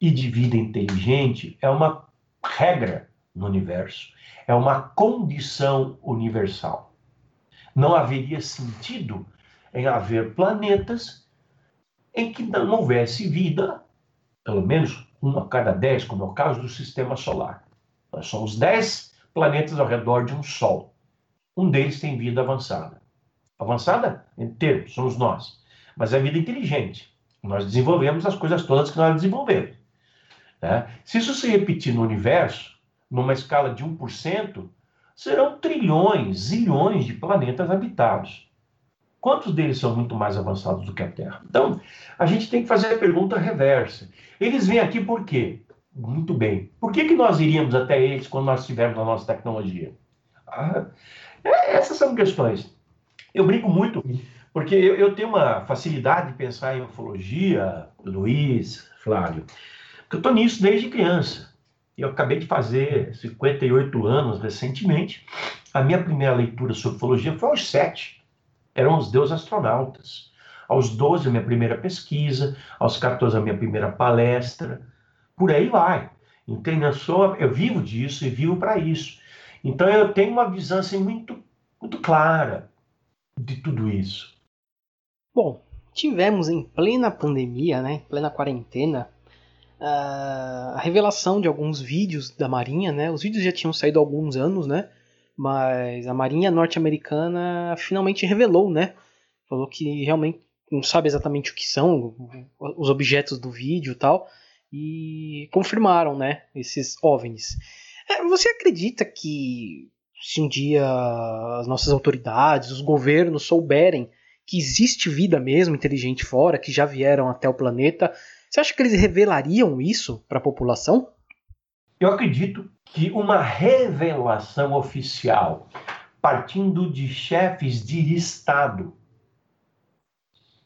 e de vida inteligente é uma regra no universo, é uma condição universal. Não haveria sentido em haver planetas em que não houvesse vida, pelo menos um a cada dez, como é o caso do sistema solar. Nós somos dez planetas ao redor de um Sol. Um deles tem vida avançada. Avançada em termos, somos nós. Mas é vida inteligente. Nós desenvolvemos as coisas todas que nós desenvolvemos. Né? Se isso se repetir no universo, numa escala de 1%, serão trilhões, zilhões de planetas habitados. Quantos deles são muito mais avançados do que a Terra? Então, a gente tem que fazer a pergunta reversa. Eles vêm aqui por quê? Muito bem. Por que, que nós iríamos até eles quando nós tivermos a nossa tecnologia? Ah, é, essas são questões. Eu brinco muito, porque eu, eu, tenho uma facilidade de pensar em ufologia, Luiz, Flávio, porque eu estou nisso desde criança. Eu acabei de fazer 58 anos recentemente. A minha primeira leitura sobre ufologia foi aos 7 eram os deuses astronautas. Aos 12, a minha primeira pesquisa, aos 14, a minha primeira palestra, por aí vai. Entende? Eu, sou, eu vivo disso e vivo para isso. Então eu tenho uma visão assim, muito, muito clara de tudo isso. Bom, tivemos em plena pandemia, né, plena quarentena, a revelação de alguns vídeos da Marinha, né? Os vídeos já tinham saído há alguns anos, né? mas a Marinha norte-americana finalmente revelou, né? Falou que realmente não sabe exatamente o que são os objetos do vídeo e tal, e confirmaram, né, esses OVNIs. É, você acredita que se um dia as nossas autoridades, os governos souberem que existe vida mesmo inteligente fora, que já vieram até o planeta, você acha que eles revelariam isso para a população? Eu acredito que uma revelação oficial, partindo de chefes de Estado,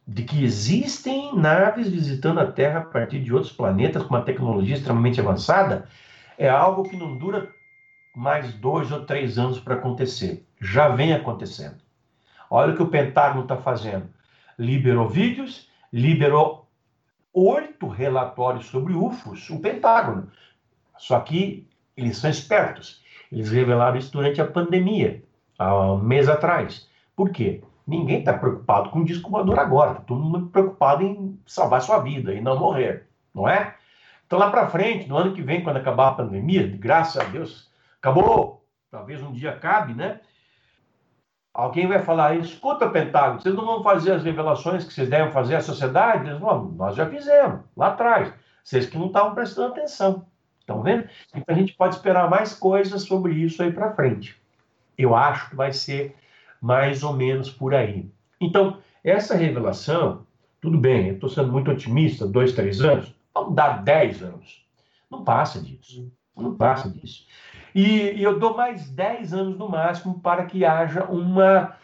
de que existem naves visitando a Terra a partir de outros planetas com uma tecnologia extremamente avançada, é algo que não dura mais dois ou três anos para acontecer. Já vem acontecendo. Olha o que o Pentágono está fazendo. Liberou vídeos, liberou oito relatórios sobre UFOs, o Pentágono. Só que eles são espertos. Eles revelaram isso durante a pandemia, há um mês atrás. Por quê? Ninguém está preocupado com o disco voador agora. Está todo mundo preocupado em salvar sua vida e não morrer, não é? Então, lá para frente, no ano que vem, quando acabar a pandemia, graças a Deus, acabou. Talvez um dia acabe, né? Alguém vai falar, escuta, Pentágono, vocês não vão fazer as revelações que vocês devem fazer à sociedade? Eles nós já fizemos, lá atrás. Vocês que não estavam prestando atenção. Estão vendo? Então a gente pode esperar mais coisas sobre isso aí para frente. Eu acho que vai ser mais ou menos por aí. Então, essa revelação, tudo bem, eu estou sendo muito otimista, dois, três anos, vamos dar dez anos. Não passa disso. Não passa disso. E, eu dou mais dez anos no máximo para que haja uma,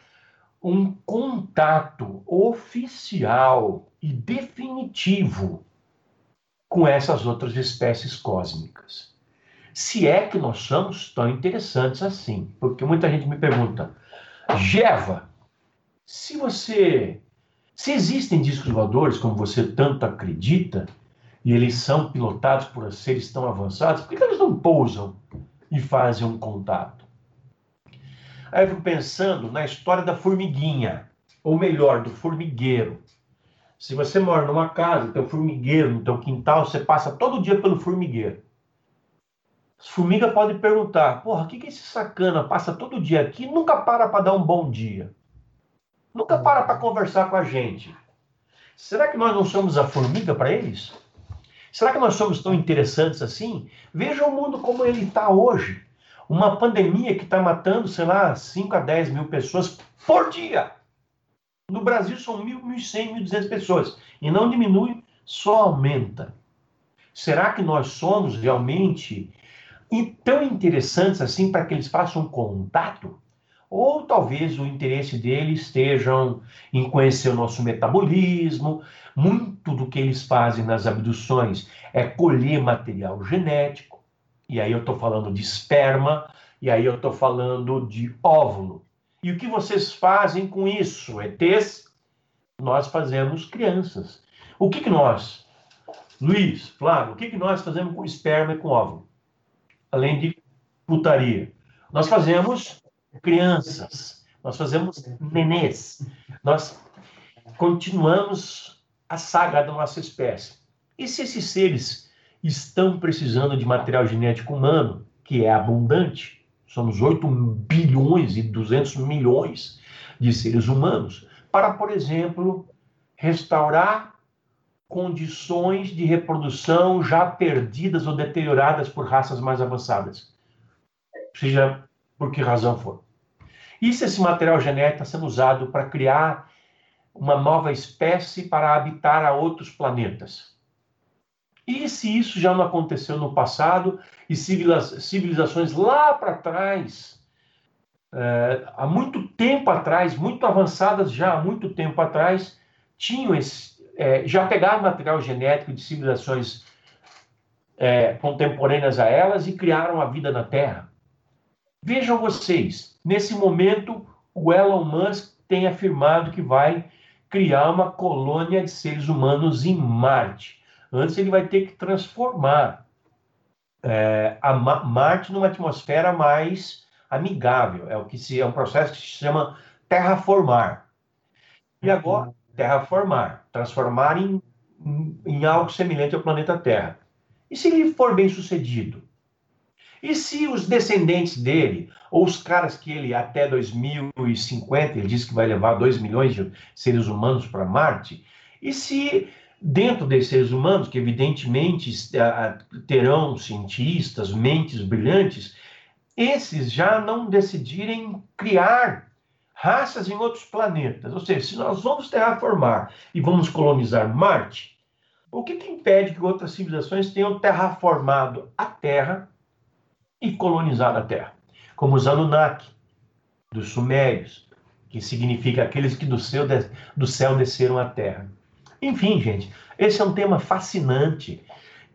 um contato oficial e definitivo com essas outras espécies cósmicas. Se é que nós somos tão interessantes assim, porque muita gente me pergunta, Jeva, se você. Se existem discos voadores, como você tanto acredita, e eles são pilotados por seres tão avançados, por que eles não pousam e fazem um contato? Aí eu fico pensando na história da formiguinha, ou melhor, do formigueiro. Se você mora numa casa, tem um formigueiro no teu quintal, você passa todo dia pelo formigueiro. As formigas podem perguntar: porra, o que, que esse sacana passa todo dia aqui e nunca para para dar um bom dia? Nunca para para conversar com a gente. Será que nós não somos a formiga para eles? Será que nós somos tão interessantes assim? Veja o mundo como ele está hoje. Uma pandemia que está matando, sei lá, 5 a 10 mil pessoas por dia. No Brasil são 1.000, 1.100, 1.200 pessoas. E não diminui, só aumenta. Será que nós somos realmente tão interessantes assim para que eles façam contato? Ou talvez o interesse deles estejam em conhecer o nosso metabolismo. Muito do que eles fazem nas abduções é colher material genético. E aí eu estou falando de esperma, e aí eu estou falando de óvulo. E o que vocês fazem com isso, ETs? Nós fazemos crianças. O que, que nós, Luiz, Flávio, o que, que nós fazemos com esperma e com óvulo? Além de putaria. Nós fazemos crianças. nós fazemos nenês, nós continuamos a saga da nossa espécie. E se esses seres estão precisando de material genético humano, que é abundante, somos 8 bilhões e 200 milhões de seres humanos, para, por exemplo, restaurar condições de reprodução já perdidas ou deterioradas por raças mais avançadas, seja por que razão for. E se esse material genético está sendo usado para criar uma nova espécie para habitar a outros planetas? E se isso já não aconteceu no passado e civilizações lá para trás, é, há muito tempo atrás, muito avançadas já há muito tempo atrás, tinham esse, é, já pegaram material genético de civilizações é, contemporâneas a elas e criaram a vida na Terra. Vejam vocês, nesse momento, o Elon Musk tem afirmado que vai criar uma colônia de seres humanos em Marte. Antes ele vai ter que transformar é, a Ma Marte numa atmosfera mais amigável. É o que se é um processo que se chama terraformar. E agora terraformar, transformar em, em algo semelhante ao planeta Terra. E se ele for bem sucedido? E se os descendentes dele, ou os caras que ele até 2050, ele diz que vai levar 2 milhões de seres humanos para Marte, e se dentro desses seres humanos, que evidentemente terão cientistas, mentes brilhantes, esses já não decidirem criar raças em outros planetas. Ou seja, se nós vamos terraformar e vamos colonizar Marte, o que, que impede que outras civilizações tenham terraformado a Terra e colonizado a Terra? Como os Anunnaki, dos Sumérios, que significa aqueles que do céu, do céu desceram à Terra. Enfim, gente, esse é um tema fascinante,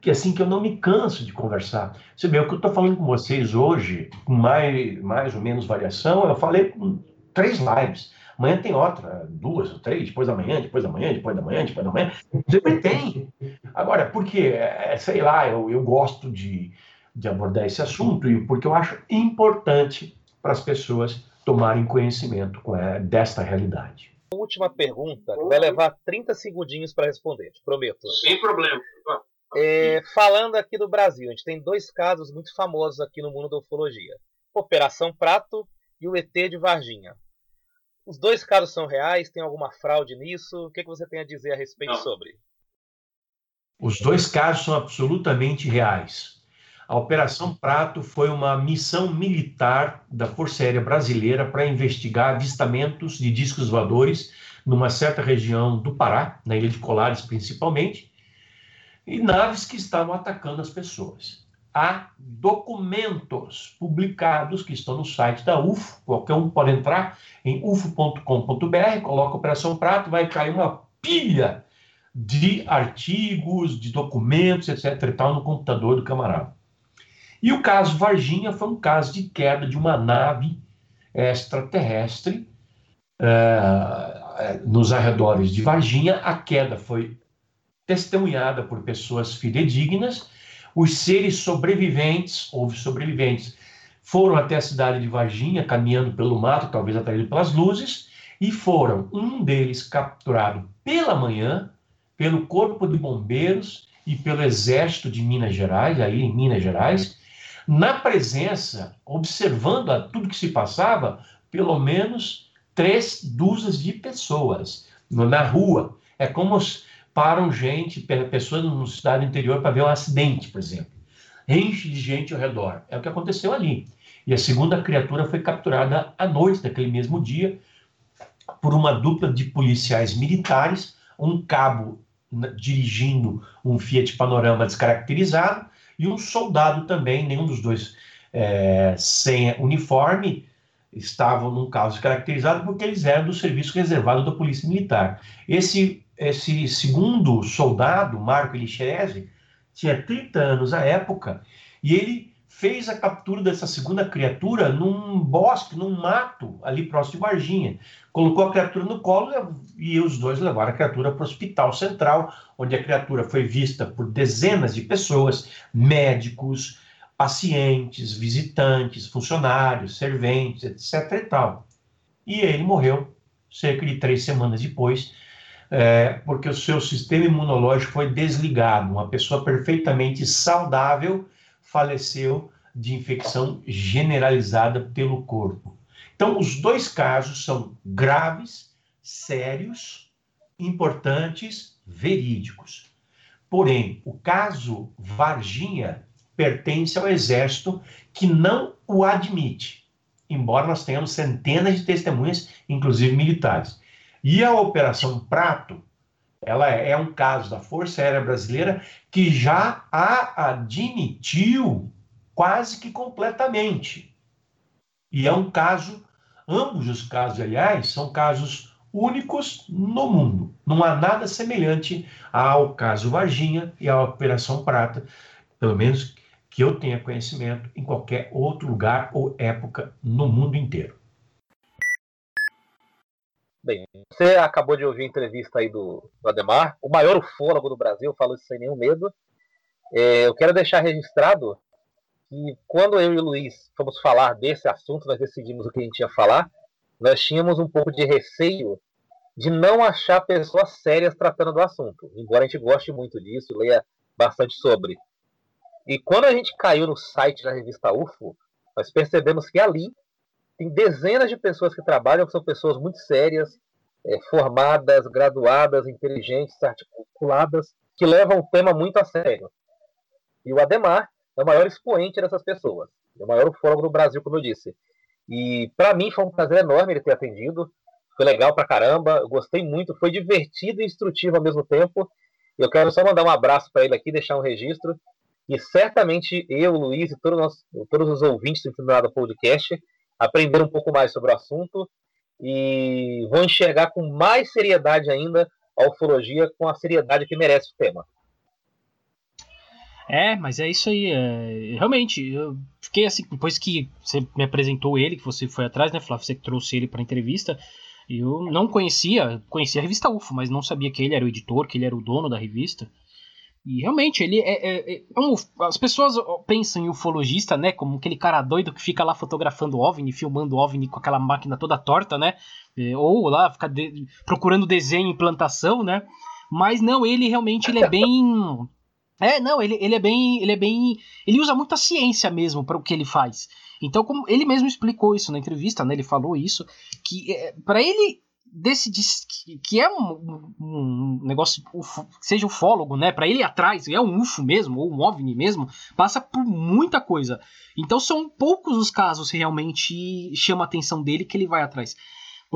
que assim que eu não me canso de conversar. Você vê, o que eu estou falando com vocês hoje, com mais, mais ou menos variação, eu falei com três lives. Amanhã tem outra, duas ou três, depois da manhã, depois da manhã, depois da manhã, depois da manhã. Sempre tem. Agora, porque, é, sei lá, eu, eu gosto de, de abordar esse assunto e porque eu acho importante para as pessoas tomarem conhecimento é, desta realidade última pergunta, que vai levar 30 segundinhos para responder, te prometo. Sem problema. É, falando aqui do Brasil, a gente tem dois casos muito famosos aqui no mundo da ufologia: Operação Prato e o ET de Varginha. Os dois casos são reais? Tem alguma fraude nisso? O que, que você tem a dizer a respeito Não. sobre? Os dois casos são absolutamente reais. A Operação Prato foi uma missão militar da Força Aérea Brasileira para investigar avistamentos de discos voadores numa certa região do Pará, na Ilha de Colares principalmente, e naves que estavam atacando as pessoas. Há documentos publicados que estão no site da UFO, qualquer um pode entrar em ufo.com.br, coloca Operação Prato, vai cair uma pilha de artigos, de documentos, etc. e tal, no computador do camarada. E o caso Varginha foi um caso de queda de uma nave extraterrestre uh, nos arredores de Varginha. A queda foi testemunhada por pessoas fidedignas. Os seres sobreviventes, houve sobreviventes, foram até a cidade de Varginha, caminhando pelo mato, talvez atraído pelas luzes, e foram, um deles capturado pela manhã, pelo Corpo de Bombeiros e pelo Exército de Minas Gerais, aí em Minas Gerais, na presença, observando a tudo que se passava, pelo menos três dúzias de pessoas na rua. É como param gente, pessoas no cidade interior para ver um acidente, por exemplo. Enche de gente ao redor. É o que aconteceu ali. E a segunda criatura foi capturada à noite daquele mesmo dia por uma dupla de policiais militares, um cabo dirigindo um Fiat Panorama descaracterizado e um soldado também, nenhum dos dois é, sem uniforme, estavam num caso caracterizado porque eles eram do serviço reservado da Polícia Militar. Esse, esse segundo soldado, Marco Elixerese, tinha 30 anos à época e ele fez a captura dessa segunda criatura num bosque, num mato, ali próximo de Varginha. Colocou a criatura no colo e os dois levaram a criatura para o hospital central, onde a criatura foi vista por dezenas de pessoas, médicos, pacientes, visitantes, funcionários, serventes, etc. e tal. e ele morreu cerca de três semanas depois, é, porque o seu sistema imunológico foi desligado. Uma pessoa perfeitamente saudável faleceu de infecção generalizada pelo corpo. Então, os dois casos são graves, sérios, importantes, verídicos. Porém, o caso Varginha pertence ao Exército que não o admite, embora nós tenhamos centenas de testemunhas, inclusive militares. E a Operação Prato, ela é um caso da Força Aérea Brasileira que já a admitiu quase que completamente. E é um caso, ambos os casos, aliás, são casos únicos no mundo. Não há nada semelhante ao caso Varginha e à Operação Prata, pelo menos que eu tenha conhecimento em qualquer outro lugar ou época no mundo inteiro. Bem, você acabou de ouvir a entrevista aí do, do Ademar, o maior ufólogo do Brasil, falo isso sem nenhum medo. É, eu quero deixar registrado que quando eu e o Luiz fomos falar desse assunto, nós decidimos o que a gente ia falar, nós tínhamos um pouco de receio de não achar pessoas sérias tratando do assunto, embora a gente goste muito disso, leia bastante sobre. E quando a gente caiu no site da revista UFO, nós percebemos que ali tem dezenas de pessoas que trabalham, que são pessoas muito sérias, é, formadas, graduadas, inteligentes, articuladas, que levam o tema muito a sério. E o Ademar é o maior expoente dessas pessoas, é o maior ufólogo do Brasil, como eu disse. E para mim foi um prazer enorme ele ter atendido. Foi legal pra caramba, eu gostei muito, foi divertido e instrutivo ao mesmo tempo. Eu quero só mandar um abraço para ele aqui, deixar um registro. E certamente eu, Luiz e todos, nós, todos os ouvintes do Infinito Podcast aprenderam um pouco mais sobre o assunto e vão enxergar com mais seriedade ainda a ufologia com a seriedade que merece o tema. É, mas é isso aí. É... Realmente, eu fiquei assim, depois que você me apresentou ele, que você foi atrás, né, Flávio? Você trouxe ele para entrevista. Eu não conhecia, conhecia a revista UFO, mas não sabia que ele era o editor, que ele era o dono da revista. E realmente, ele é, é, é, é um, As pessoas pensam em ufologista, né? Como aquele cara doido que fica lá fotografando OVNI, filmando OVNI com aquela máquina toda torta, né? É, ou lá, fica de, procurando desenho em plantação, né? Mas não, ele realmente ele é bem é, não, ele, ele é bem. Ele é bem. Ele usa muita ciência mesmo para o que ele faz. Então, como ele mesmo explicou isso na entrevista, né? Ele falou isso, que é, para ele decidir que, é um, um negócio, ufo, seja ufólogo, né? Para ele atrás, é um UFO mesmo, ou um OVNI mesmo, passa por muita coisa. Então são poucos os casos que realmente chama a atenção dele que ele vai atrás.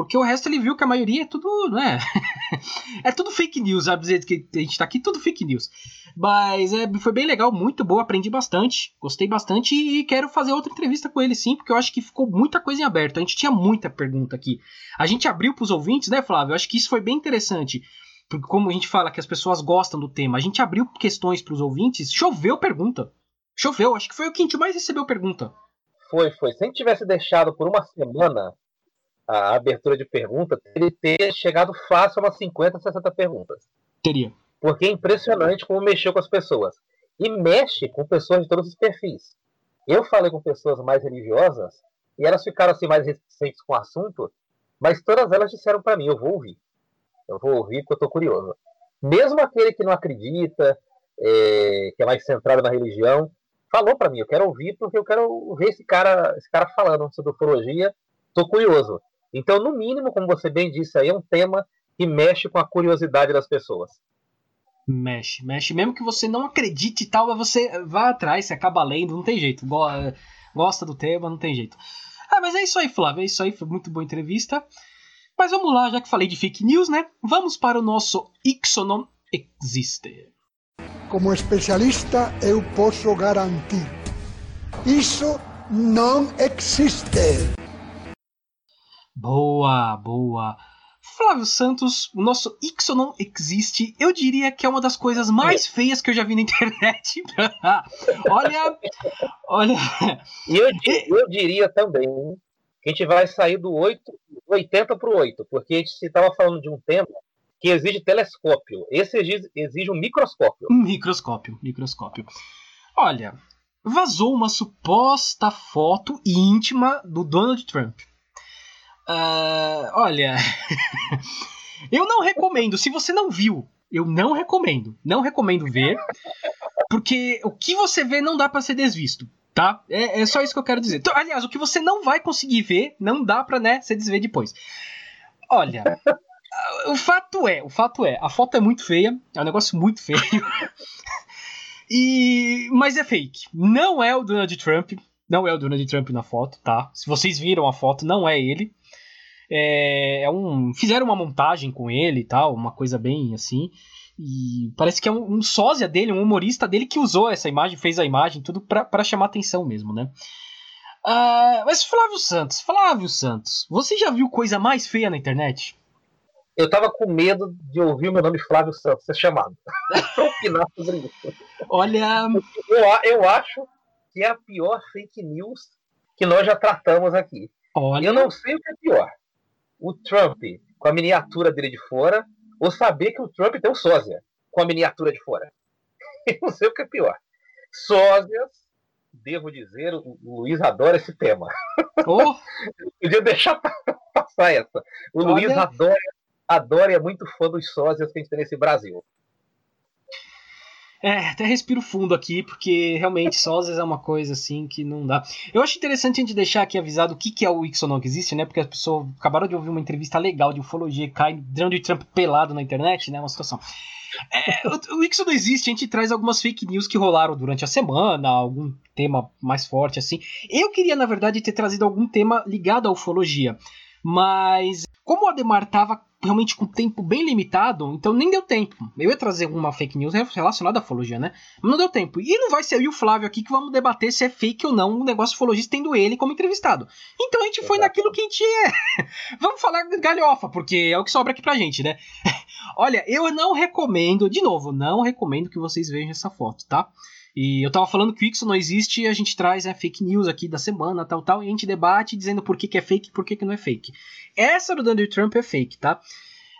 Porque o resto ele viu que a maioria é tudo, né? é tudo fake news, sabe que a gente tá aqui, tudo fake news. Mas é, foi bem legal, muito bom, aprendi bastante, gostei bastante e quero fazer outra entrevista com ele sim, porque eu acho que ficou muita coisa em aberto. A gente tinha muita pergunta aqui. A gente abriu pros ouvintes, né, Flávio? Eu acho que isso foi bem interessante. Porque como a gente fala que as pessoas gostam do tema, a gente abriu questões pros ouvintes, choveu pergunta. Choveu, acho que foi o que a gente mais recebeu pergunta. Foi, foi. Se a gente tivesse deixado por uma semana, a abertura de perguntas, ele ter chegado fácil a umas 50, 60 perguntas. Teria. Porque é impressionante como mexeu com as pessoas. E mexe com pessoas de todos os perfis. Eu falei com pessoas mais religiosas e elas ficaram assim mais reticentes com o assunto, mas todas elas disseram para mim: eu vou ouvir. Eu vou ouvir porque eu estou curioso. Mesmo aquele que não acredita, é, que é mais centrado na religião, falou para mim: eu quero ouvir porque eu quero ver esse cara, esse cara falando sobre ufologia. Estou curioso. Então, no mínimo, como você bem disse aí, é um tema que mexe com a curiosidade das pessoas. Mexe, mexe. Mesmo que você não acredite e tal, você vai atrás, você acaba lendo, não tem jeito. Gosta do tema, não tem jeito. Ah, mas é isso aí, Flávio. É isso aí, foi muito boa entrevista. Mas vamos lá, já que falei de fake news, né? Vamos para o nosso Ixonon Existe. Como especialista, eu posso garantir: isso não existe. Boa, boa. Flávio Santos, o nosso Ixo não existe. Eu diria que é uma das coisas mais é. feias que eu já vi na internet. olha, olha. E eu, eu, diria também que a gente vai sair do 8, 80 para o 8, porque a gente estava falando de um tema que exige telescópio. Esse exige, exige um microscópio. Um microscópio, microscópio. Olha, vazou uma suposta foto íntima do Donald Trump. Uh, olha, eu não recomendo. Se você não viu, eu não recomendo. Não recomendo ver, porque o que você vê não dá para ser desvisto, tá? É, é, só isso que eu quero dizer. Então, aliás, o que você não vai conseguir ver, não dá pra, né, se desver depois. Olha, o fato é, o fato é, a foto é muito feia, é um negócio muito feio. e mas é fake. Não é o Donald Trump, não é o Donald Trump na foto, tá? Se vocês viram a foto, não é ele. É, é um, fizeram uma montagem com ele e tal, uma coisa bem assim. E parece que é um, um sósia dele, um humorista dele que usou essa imagem, fez a imagem, tudo para chamar atenção mesmo, né? Uh, mas Flávio Santos, Flávio Santos, você já viu coisa mais feia na internet? Eu tava com medo de ouvir o meu nome Flávio Santos ser chamado. opinar sobre isso. Olha. Eu, eu acho que é a pior fake news que nós já tratamos aqui. Olha. Eu não sei o que é pior. O Trump com a miniatura dele de fora, ou saber que o Trump tem um sósia com a miniatura de fora. Eu não sei o que é pior. Sósias, devo dizer, o Luiz adora esse tema. Oh. Podia deixar passar essa. O Olha. Luiz adora adora e é muito fã dos sósias que a gente tem nesse Brasil. É, até respiro fundo aqui, porque realmente sósias é uma coisa assim que não dá. Eu acho interessante a gente deixar aqui avisado o que, que é o Ixo não existe, né? Porque as pessoas acabaram de ouvir uma entrevista legal de ufologia e cai de Trump pelado na internet, né? Uma situação. É, o, o Ixo não existe, a gente traz algumas fake news que rolaram durante a semana, algum tema mais forte assim. Eu queria, na verdade, ter trazido algum tema ligado à ufologia. Mas como o Ademar tava realmente com tempo bem limitado, então nem deu tempo. Eu ia trazer uma fake news relacionada à ufologia, né? Mas não deu tempo. E não vai ser eu e o Flávio aqui que vamos debater se é fake ou não o um negócio ufologista tendo ele como entrevistado. Então a gente foi naquilo que a gente é. vamos falar galhofa, porque é o que sobra aqui pra gente, né? Olha, eu não recomendo, de novo, não recomendo que vocês vejam essa foto, tá? E eu tava falando que o Ixo não existe e a gente traz é, fake news aqui da semana, tal, tal, e a gente debate dizendo por que, que é fake e por que, que não é fake. Essa do Donald Trump é fake, tá?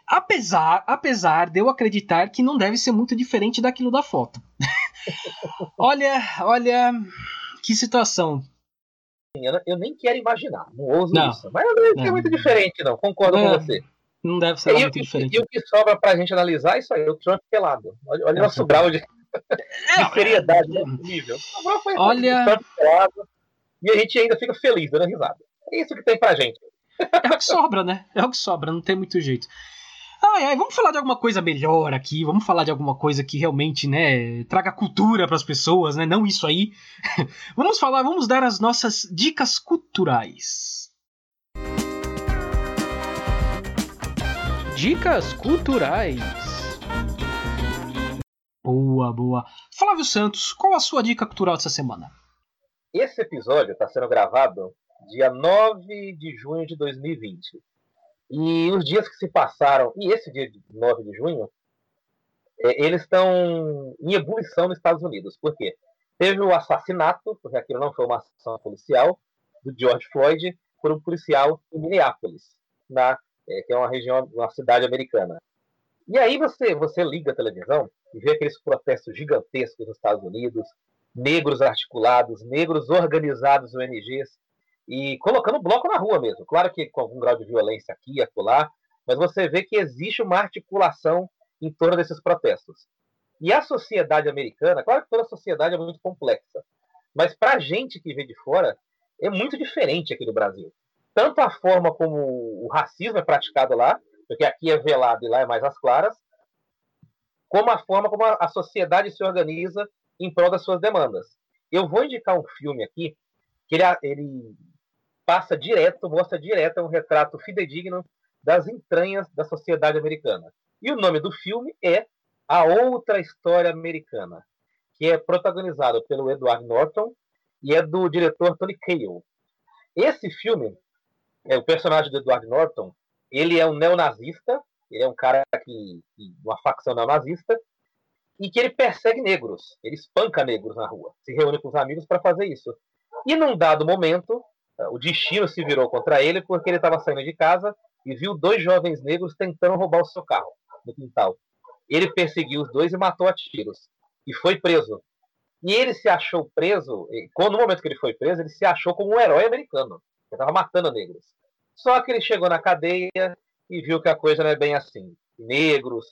Apesar, apesar de eu acreditar que não deve ser muito diferente daquilo da foto. olha, olha, que situação. Eu, nem quero imaginar, não ouso não, isso. Mas não deve ser muito diferente, não. Concordo é, com você. Não deve ser e, muito diferente. E o que sobra pra gente analisar é isso aí, o Trump pelado. Olha, olha o nosso grau de é, de seriedade é, nível. Olha. E a gente ainda fica feliz dando risada. É isso que tem pra gente. É o que sobra, né? É o que sobra, não tem muito jeito. Ai, ai, vamos falar de alguma coisa melhor aqui, vamos falar de alguma coisa que realmente, né, traga cultura para as pessoas, né? Não isso aí. vamos falar, vamos dar as nossas dicas culturais. Dicas culturais. Boa, boa. Flávio Santos, qual a sua dica cultural dessa semana? Esse episódio está sendo gravado dia 9 de junho de 2020. E os dias que se passaram, e esse dia de 9 de junho, é, eles estão em ebulição nos Estados Unidos. Por quê? Teve o assassinato, porque aquilo não foi uma ação policial, do George Floyd por um policial em Minneapolis, na, é, que é uma região, uma cidade americana. E aí você, você liga a televisão e vê aqueles protestos gigantescos nos Estados Unidos, negros articulados, negros organizados ONGs, e colocando bloco na rua mesmo. Claro que com algum grau de violência aqui e acolá, mas você vê que existe uma articulação em torno desses protestos. E a sociedade americana, claro que toda sociedade é muito complexa, mas para a gente que vê de fora, é muito diferente aqui do Brasil. Tanto a forma como o racismo é praticado lá, porque aqui é velado e lá é mais às claras, como a forma como a, sociedade se organiza em prol das suas demandas. Eu vou indicar um filme aqui que ele, ele passa direto, mostra direto é um retrato fidedigno das entranhas da sociedade americana. E o nome do filme é A Outra História Americana, que é protagonizado pelo Edward Norton e é do diretor Tony Kaye. Esse filme, é, o personagem do Edward Norton, ele é um neonazista, ele é um cara que, que uma facção neonazista, e que ele persegue negros, ele espanca negros na rua, se reúne com os amigos para fazer isso. E num dado momento, o destino se virou contra ele porque ele estava saindo de casa e viu dois jovens negros tentando roubar o seu carro no quintal. Ele perseguiu os dois e matou a tiros. E foi preso. E ele se achou preso, quando no momento que ele foi preso, ele se achou como um herói americano. Ele estava matando negros. Só que ele chegou na cadeia e viu que a coisa não é bem assim. Negros,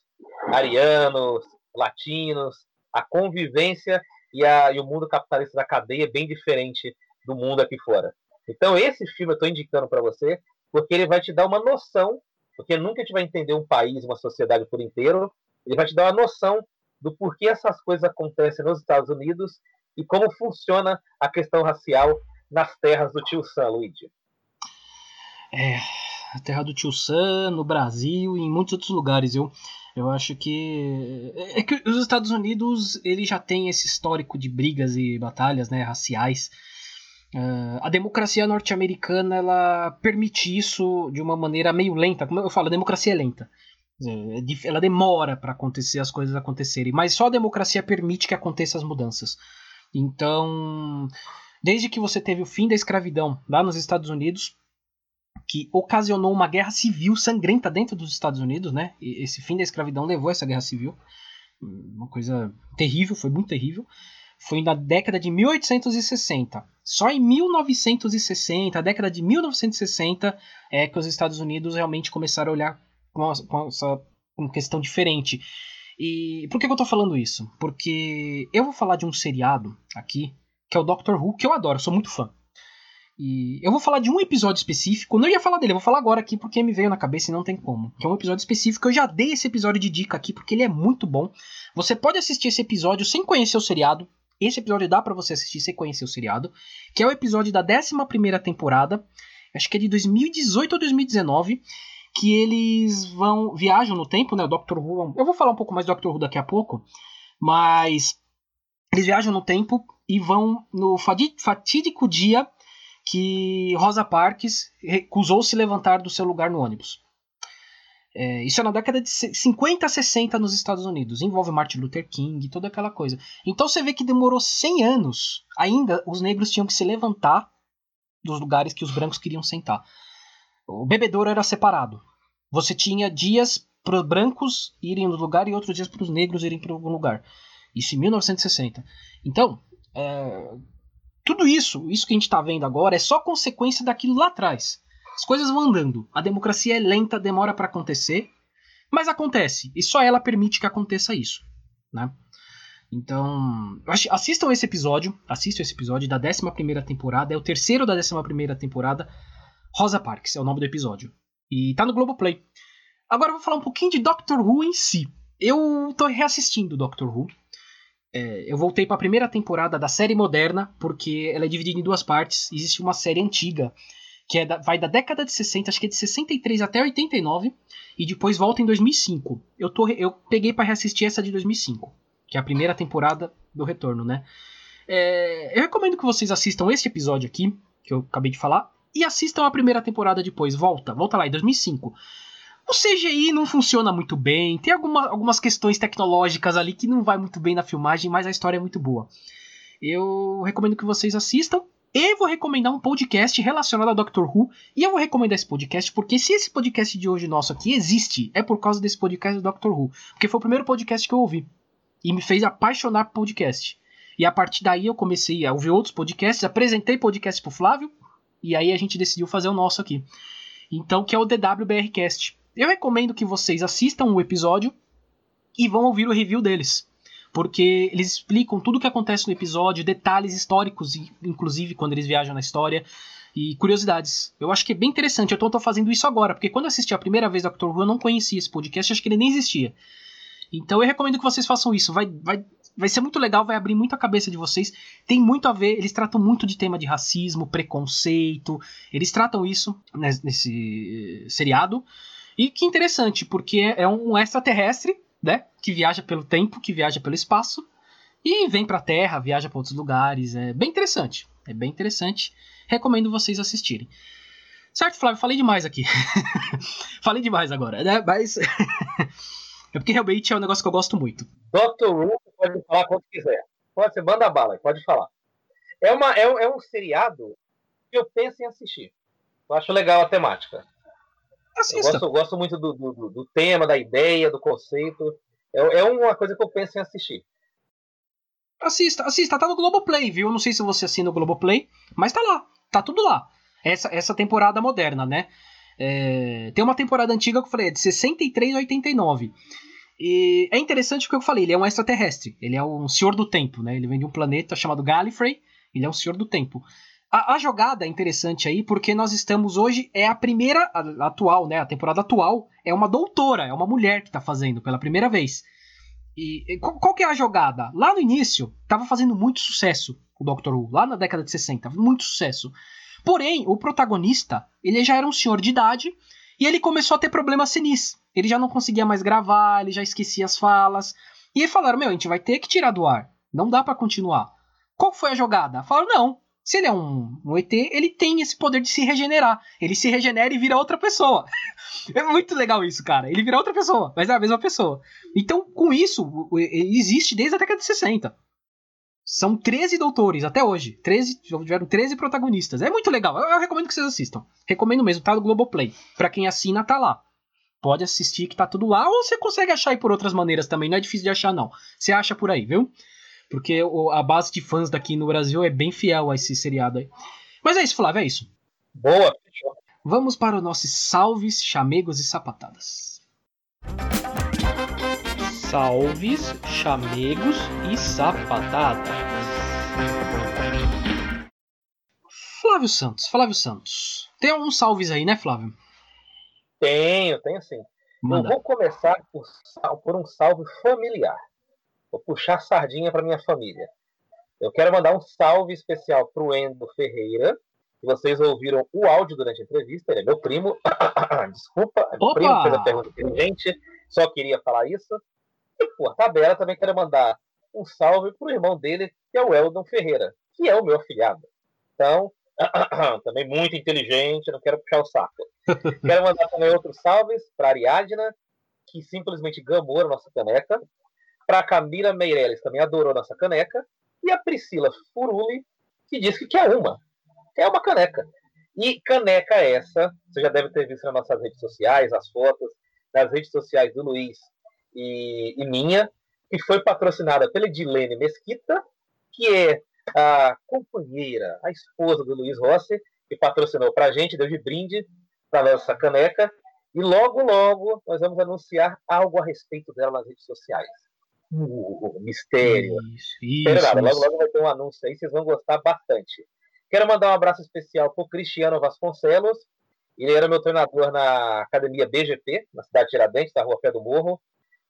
arianos, latinos, a convivência e, a, e o mundo capitalista da cadeia é bem diferente do mundo aqui fora. Então, esse filme eu estou indicando para você porque ele vai te dar uma noção, porque nunca a gente vai entender um país, uma sociedade por inteiro, ele vai te dar uma noção do porquê essas coisas acontecem nos Estados Unidos e como funciona a questão racial nas terras do tio Sam, Luigi. É, a terra do tio Sam, no Brasil e em muitos outros lugares, eu, eu acho que é que os Estados Unidos ele já tem esse histórico de brigas e batalhas, né, raciais. Uh, a democracia norte-americana ela permite isso de uma maneira meio lenta. Como eu falo, a democracia é lenta. É ela demora para acontecer as coisas acontecerem, mas só a democracia permite que aconteçam as mudanças. Então, desde que você teve o fim da escravidão lá nos Estados Unidos, que ocasionou uma guerra civil sangrenta dentro dos Estados Unidos, né? E esse fim da escravidão levou a essa guerra civil, uma coisa terrível, foi muito terrível. Foi na década de 1860. Só em 1960, a década de 1960, é que os Estados Unidos realmente começaram a olhar com, com essa uma questão diferente. E por que, que eu tô falando isso? Porque eu vou falar de um seriado aqui, que é o Doctor Who, que eu adoro, sou muito fã. E eu vou falar de um episódio específico, não ia falar dele, eu vou falar agora aqui porque me veio na cabeça e não tem como. Que é um episódio específico, eu já dei esse episódio de dica aqui porque ele é muito bom. Você pode assistir esse episódio sem conhecer o seriado. Esse episódio dá para você assistir sem conhecer o seriado, que é o episódio da 11 temporada, acho que é de 2018 ou 2019, que eles vão viajam no tempo, né? O Who. Eu vou falar um pouco mais do Doctor Who daqui a pouco, mas eles viajam no tempo e vão no fatídico dia que Rosa Parks recusou se levantar do seu lugar no ônibus. É, isso é na década de 50, 60 nos Estados Unidos. Envolve Martin Luther King, toda aquela coisa. Então você vê que demorou 100 anos. Ainda os negros tinham que se levantar dos lugares que os brancos queriam sentar. O bebedouro era separado. Você tinha dias para os brancos irem no lugar e outros dias para os negros irem para algum lugar. Isso em 1960. Então, é, tudo isso, isso que a gente está vendo agora, é só consequência daquilo lá atrás. As coisas vão andando. A democracia é lenta, demora para acontecer, mas acontece. E só ela permite que aconteça isso. Né? Então, assistam esse episódio. Assistam esse episódio da 11 temporada. É o terceiro da 11 temporada. Rosa Parks é o nome do episódio. E tá no Globoplay. Agora eu vou falar um pouquinho de Doctor Who em si. Eu tô reassistindo Doctor Who. É, eu voltei para a primeira temporada da série moderna, porque ela é dividida em duas partes. Existe uma série antiga, que é da, vai da década de 60, acho que é de 63 até 89, e depois volta em 2005. Eu, tô, eu peguei para reassistir essa de 2005, que é a primeira temporada do retorno, né? É, eu recomendo que vocês assistam esse episódio aqui, que eu acabei de falar, e assistam a primeira temporada depois. Volta, volta lá, em 2005. O CGI não funciona muito bem, tem alguma, algumas questões tecnológicas ali que não vai muito bem na filmagem, mas a história é muito boa. Eu recomendo que vocês assistam. E vou recomendar um podcast relacionado ao Doctor Who. E eu vou recomendar esse podcast porque se esse podcast de hoje nosso aqui existe, é por causa desse podcast do Doctor Who. Porque foi o primeiro podcast que eu ouvi. E me fez apaixonar por podcast. E a partir daí eu comecei a ouvir outros podcasts, apresentei podcast pro Flávio. E aí a gente decidiu fazer o nosso aqui. Então, que é o DWBRcast. Eu recomendo que vocês assistam o episódio e vão ouvir o review deles. Porque eles explicam tudo o que acontece no episódio, detalhes históricos, inclusive quando eles viajam na história, e curiosidades. Eu acho que é bem interessante. Eu tô, fazendo isso agora, porque quando assisti a primeira vez Doctor Who, eu não conhecia esse podcast, acho que ele nem existia. Então eu recomendo que vocês façam isso. Vai, vai vai ser muito legal, vai abrir muito a cabeça de vocês. Tem muito a ver, eles tratam muito de tema de racismo, preconceito. Eles tratam isso nesse seriado. E que interessante, porque é um extraterrestre, né? Que viaja pelo tempo, que viaja pelo espaço. E vem pra Terra, viaja para outros lugares. É bem interessante. É bem interessante. Recomendo vocês assistirem. Certo, Flávio? Falei demais aqui. Falei demais agora, né? Mas. É porque realmente é um negócio que eu gosto muito. Doctor Who pode falar quando quiser. Pode ser, manda bala, pode falar. É, uma, é, é um seriado que eu penso em assistir. Eu acho legal a temática. Assista. Eu gosto, gosto muito do, do, do, tema, da ideia, do conceito. É, é uma coisa que eu penso em assistir. Assista, assista. Tá no Globoplay, viu? Não sei se você assina o Globoplay, mas tá lá. Tá tudo lá. Essa, essa temporada moderna, né? É, tem uma temporada antiga que eu falei, é de 63 a 89. E é interessante porque eu falei, ele é um extraterrestre, ele é um senhor do tempo, né? Ele vem de um planeta chamado Gallifrey, ele é um senhor do tempo. A, a, jogada é interessante aí porque nós estamos hoje, é a primeira, a, atual, né? A temporada atual é uma doutora, é uma mulher que está fazendo pela primeira vez. E, e qual, qual, que é a jogada? Lá no início, estava fazendo muito sucesso o Doctor Who, lá na década de 60, muito sucesso. Porém, o protagonista, ele já era um senhor de idade e ele começou a ter problemas senis. Ele já não conseguia mais gravar, ele já esquecia as falas. E aí falaram: Meu, a gente vai ter que tirar do ar. Não dá para continuar. Qual foi a jogada? Falaram: Não. Se ele é um, um, ET, ele tem esse poder de se regenerar. Ele se regenera e vira outra pessoa. é muito legal isso, cara. Ele vira outra pessoa, mas é a mesma pessoa. Então, com isso, existe desde a década de 60. São 13 doutores até hoje. 13, tiveram 13 protagonistas. É muito legal. Eu, eu recomendo que vocês assistam. Recomendo mesmo, tá no Globoplay. Pra quem assina, tá lá pode assistir que tá tudo lá, ou você consegue achar aí por outras maneiras também, não é difícil de achar não. Você acha por aí, viu? Porque a base de fãs daqui no Brasil é bem fiel a esse seriado aí. Mas é isso, Flávio, é isso. Boa, Vamos para os nossos salves, chamegos e sapatadas. Salves, chamegos e sapatadas. Flávio Santos, Flávio Santos. Tem alguns salves aí, né, Flávio? Tenho, tenho sim. Manda. Eu vou começar por, por um salve familiar. Vou puxar sardinha para minha família. Eu quero mandar um salve especial para o Endo Ferreira. Vocês ouviram o áudio durante a entrevista. Ele é meu primo. Desculpa, meu Opa! primo fez a pergunta inteligente. Só queria falar isso. E por tabela também quero mandar um salve para o irmão dele, que é o Eldon Ferreira, que é o meu afilhado. Então, também muito inteligente, não quero puxar o saco. quero mandar também outros salves para a Ariadna, que simplesmente gamou a nossa caneca. Para a Camila Meirelles, também adorou nossa caneca. E a Priscila Furuli, que disse que quer uma. Quer uma caneca. E caneca essa, você já deve ter visto nas nossas redes sociais, as fotos, nas redes sociais do Luiz e, e minha, que foi patrocinada pela Edilene Mesquita, que é a companheira, a esposa do Luiz Rossi, que patrocinou para a gente, deu de brinde para nossa caneca. E logo, logo, nós vamos anunciar algo a respeito dela nas redes sociais. Uh, mistério. Isso, isso, nada, logo, logo vai ter um anúncio aí, vocês vão gostar bastante. Quero mandar um abraço especial para o Cristiano Vasconcelos. Ele era meu treinador na academia BGP, na cidade de Tiradentes, na rua Pé do Morro.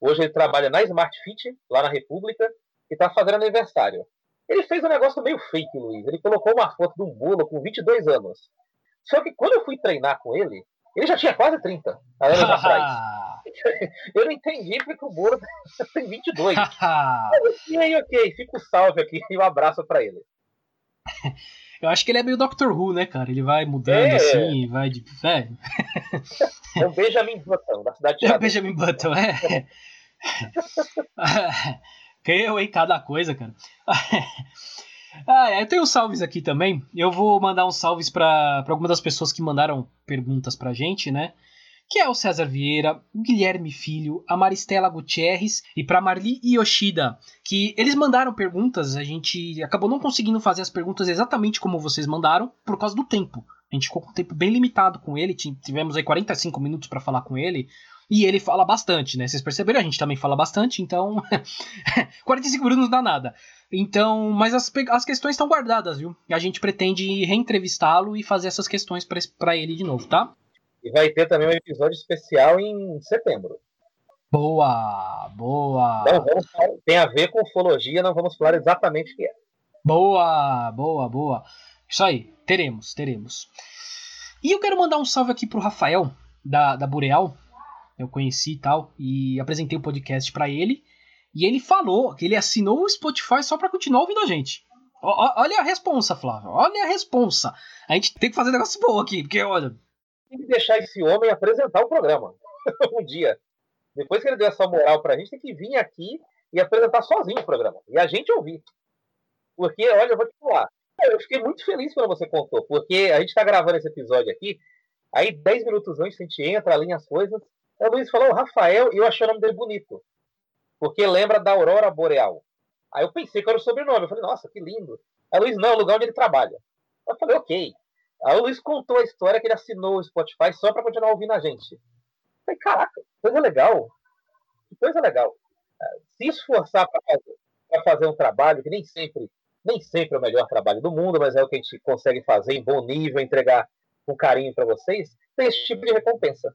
Hoje ele trabalha na Smart Fit, lá na República, e está fazendo aniversário. Ele fez um negócio meio fake, Luiz. Ele colocou uma foto de um bolo com 22 anos. Só que quando eu fui treinar com ele, ele já tinha quase 30 anos atrás. Eu não entendi porque o Bolo tem 22. e aí, ok, fica o salve aqui e um abraço para ele. Eu acho que ele é meio Doctor Who, né, cara? Ele vai mudando É. assim, vai de. É, É o Benjamin Button, da cidade de é o. Benjamin Button, é. que eu, hein? Cada coisa, cara. Ah, é, eu tenho salves aqui também. Eu vou mandar uns salves para algumas das pessoas que mandaram perguntas pra gente, né? Que é o César Vieira, o Guilherme Filho, a Maristela Gutierrez e pra Marli Yoshida, que eles mandaram perguntas, a gente acabou não conseguindo fazer as perguntas exatamente como vocês mandaram por causa do tempo. A gente ficou com um tempo bem limitado com ele, ti- tivemos aí 45 minutos pra falar com ele. E ele fala bastante, né? Vocês perceberam? A gente também fala bastante, então. 45 minutos não dá nada. Então, mas as, as questões estão guardadas, viu? A gente pretende reentrevistá-lo e fazer essas questões pra ele de novo, tá? E vai ter também um episódio especial em setembro. Boa, boa, Não vamos falar, tem a ver com ufologia, não vamos falar exatamente o que é. boa, boa, boa. Isso aí, teremos, teremos. E eu quero mandar um salve aqui pro Rafael, da, da Boreal. Eu conheci e tal, e apresentei o podcast pra ele. E ele falou que ele assinou o Spotify só pra continuar ouvindo a gente. Ó- olha a responsa, Flávio. Olha a responsa. A gente tem que fazer negócio bom aqui, porque olha. Tem que deixar esse homem apresentar o programa um dia. Depois que ele deu essa moral pra gente, tem que vir aqui e apresentar sozinho o programa. E a gente ouvir. Porque, olha, eu vou te falar. Eu fiquei muito feliz quando você contou, porque a gente tá gravando esse episódio aqui, aí 10 minutos antes a gente entra, alinha as coisas. O Luiz falou, Rafael, e eu achei o nome dele bonito. Porque lembra da Aurora Boreal. Aí eu pensei que era o sobrenome. Eu falei, nossa, que lindo. O Luiz, não, é o lugar onde ele trabalha. Eu falei, ok. Aí o Luiz contou a história que ele assinou o Spotify só para continuar ouvindo a gente. Eu falei, caraca, coisa legal. Que coisa legal. Se esforçar para fazer, fazer um trabalho que nem sempre, nem sempre é o melhor trabalho do mundo, mas é o que a gente consegue fazer em bom nível, entregar com carinho para vocês, tem esse tipo de recompensa.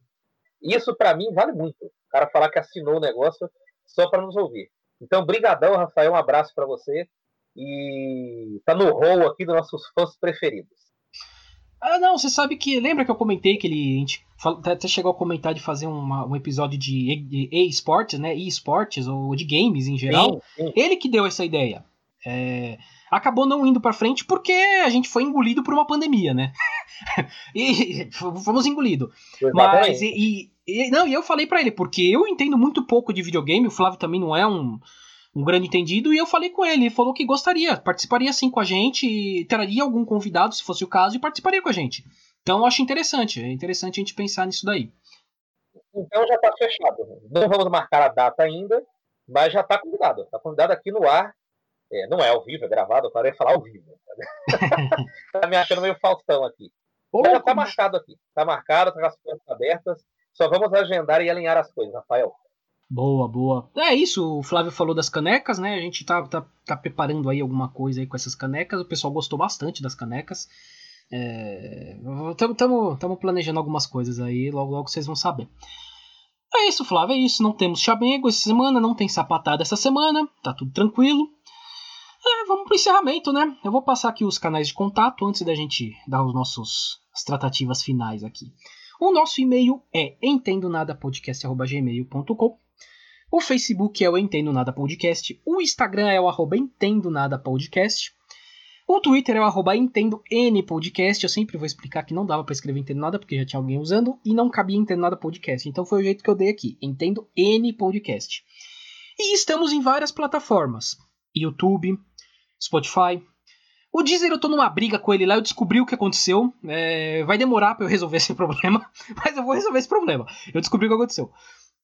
Isso para mim vale muito. O cara falar que assinou o negócio só para nos ouvir. Então, brigadão, Rafael, um abraço para você e tá no rol aqui dos nossos fãs preferidos. Ah, não, você sabe que. Lembra que eu comentei que ele. A gente até chegou a comentar de fazer uma, um episódio de e-sports, né? E-sports, ou de games em geral. Sim, sim. Ele que deu essa ideia. É, acabou não indo para frente porque a gente foi engolido por uma pandemia, né? e fomos engolidos. Mas e, e, não, e eu falei para ele porque eu entendo muito pouco de videogame, o Flávio também não é um um grande entendido, e eu falei com ele, ele falou que gostaria, participaria sim com a gente, traria algum convidado, se fosse o caso, e participaria com a gente. Então eu acho interessante, é interessante a gente pensar nisso daí. Então já está fechado. Não vamos marcar a data ainda, mas já está convidado. Está convidado aqui no ar. É, não é ao vivo, é gravado, eu parei de falar ao vivo. tá me achando meio Faustão aqui. Mas já está marcado aqui. Está marcado, está com as portas abertas. Só vamos agendar e alinhar as coisas, Rafael. Boa, boa. É isso, o Flávio falou das canecas, né? A gente tá, tá, tá preparando aí alguma coisa aí com essas canecas. O pessoal gostou bastante das canecas. Estamos é, planejando algumas coisas aí, logo logo vocês vão saber. É isso, Flávio, é isso. Não temos chamego essa semana, não tem sapatada essa semana, tá tudo tranquilo. É, vamos pro encerramento, né? Eu vou passar aqui os canais de contato antes da gente dar os nossos as tratativas finais aqui. O nosso e-mail é entendonadapodcast.gmail.com o Facebook é o Entendo Nada Podcast. O Instagram é o arroba Entendo Nada Podcast. O Twitter é o arroba Entendo N Podcast. Eu sempre vou explicar que não dava para escrever Entendo Nada, porque já tinha alguém usando, e não cabia Entendo Nada Podcast. Então foi o jeito que eu dei aqui. Entendo N Podcast. E estamos em várias plataformas. YouTube, Spotify. O Deezer eu tô numa briga com ele lá, eu descobri o que aconteceu. É, vai demorar para eu resolver esse problema, mas eu vou resolver esse problema. Eu descobri o que aconteceu.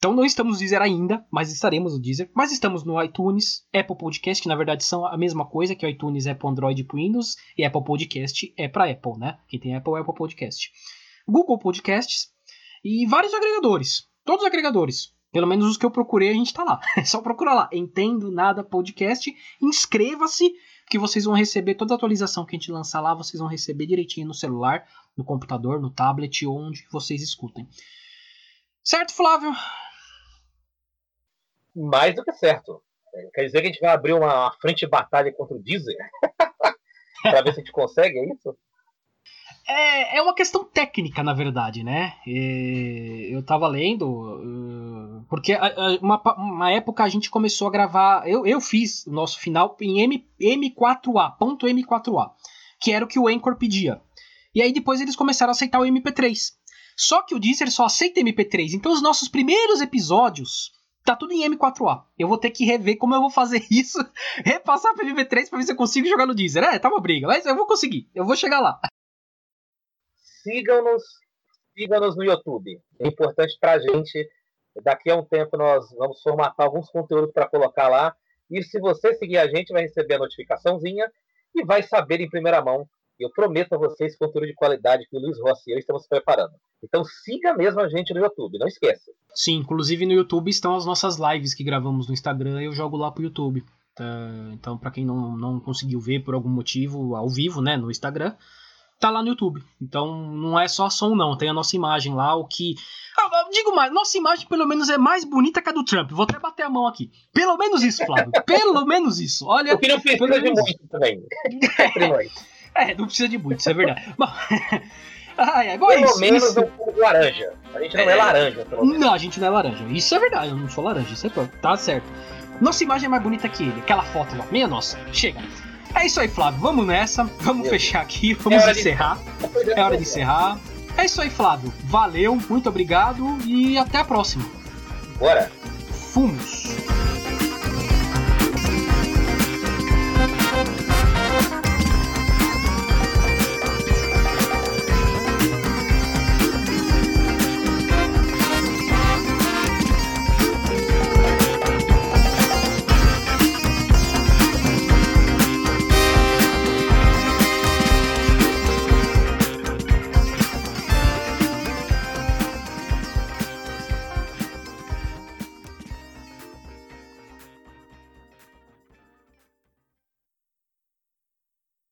Então não estamos no Deezer ainda, mas estaremos no Deezer. Mas estamos no iTunes, Apple Podcast, que na verdade são a mesma coisa, que o iTunes é para Android e para Windows, e Apple Podcast é para Apple, né? Quem tem Apple é Apple Podcast. Google Podcasts e vários agregadores. Todos os agregadores. Pelo menos os que eu procurei, a gente tá lá. É só procurar lá. Entendo Nada Podcast. Inscreva-se, que vocês vão receber toda a atualização que a gente lançar lá. Vocês vão receber direitinho no celular, no computador, no tablet, onde vocês escutem. Certo, Flávio? Mais do que certo. Quer dizer que a gente vai abrir uma frente de batalha contra o Deezer? para ver se a gente consegue, é isso? É, é uma questão técnica, na verdade, né? E eu tava lendo, uh, porque uma, uma época a gente começou a gravar. Eu, eu fiz o nosso final em M, M4A, ponto M4A, que era o que o Anchor pedia. E aí depois eles começaram a aceitar o MP3. Só que o Deezer só aceita MP3. Então os nossos primeiros episódios Tá tudo em M4A. Eu vou ter que rever como eu vou fazer isso, repassar pro MV3 pra ver se eu consigo jogar no Deezer. É, tá uma briga, mas eu vou conseguir. Eu vou chegar lá. Sigam-nos, sigam-nos no YouTube. É importante pra gente. Daqui a um tempo nós vamos formatar alguns conteúdos para colocar lá. E se você seguir a gente, vai receber a notificaçãozinha e vai saber em primeira mão eu prometo a vocês conteúdo de qualidade que o Luiz Rossi e eu estamos preparando. Então siga mesmo a gente no YouTube, não esqueça. Sim, inclusive no YouTube estão as nossas lives que gravamos no Instagram, eu jogo lá pro YouTube. Tá? Então, para quem não, não conseguiu ver por algum motivo ao vivo, né, no Instagram, tá lá no YouTube. Então, não é só som não, tem a nossa imagem lá, o que ah, digo mais, nossa imagem pelo menos é mais bonita que a do Trump. Vou até bater a mão aqui. Pelo menos isso, Flávio. pelo menos isso. Olha, o que não precisa de muito também. É, não precisa de muito, isso é verdade. Bom, ai, agora pelo isso, menos isso... um laranja. A gente não é, é laranja, pelo menos. Não, a gente não é laranja. Isso é verdade, eu não sou laranja, isso é tá certo. Nossa imagem é mais bonita que ele, aquela foto lá. Minha nossa, chega. É isso aí, Flávio. Vamos nessa. Vamos Meu fechar aqui. Vamos é encerrar. De... É hora de encerrar. É isso aí, Flávio. Valeu, muito obrigado e até a próxima. Bora. Fumos.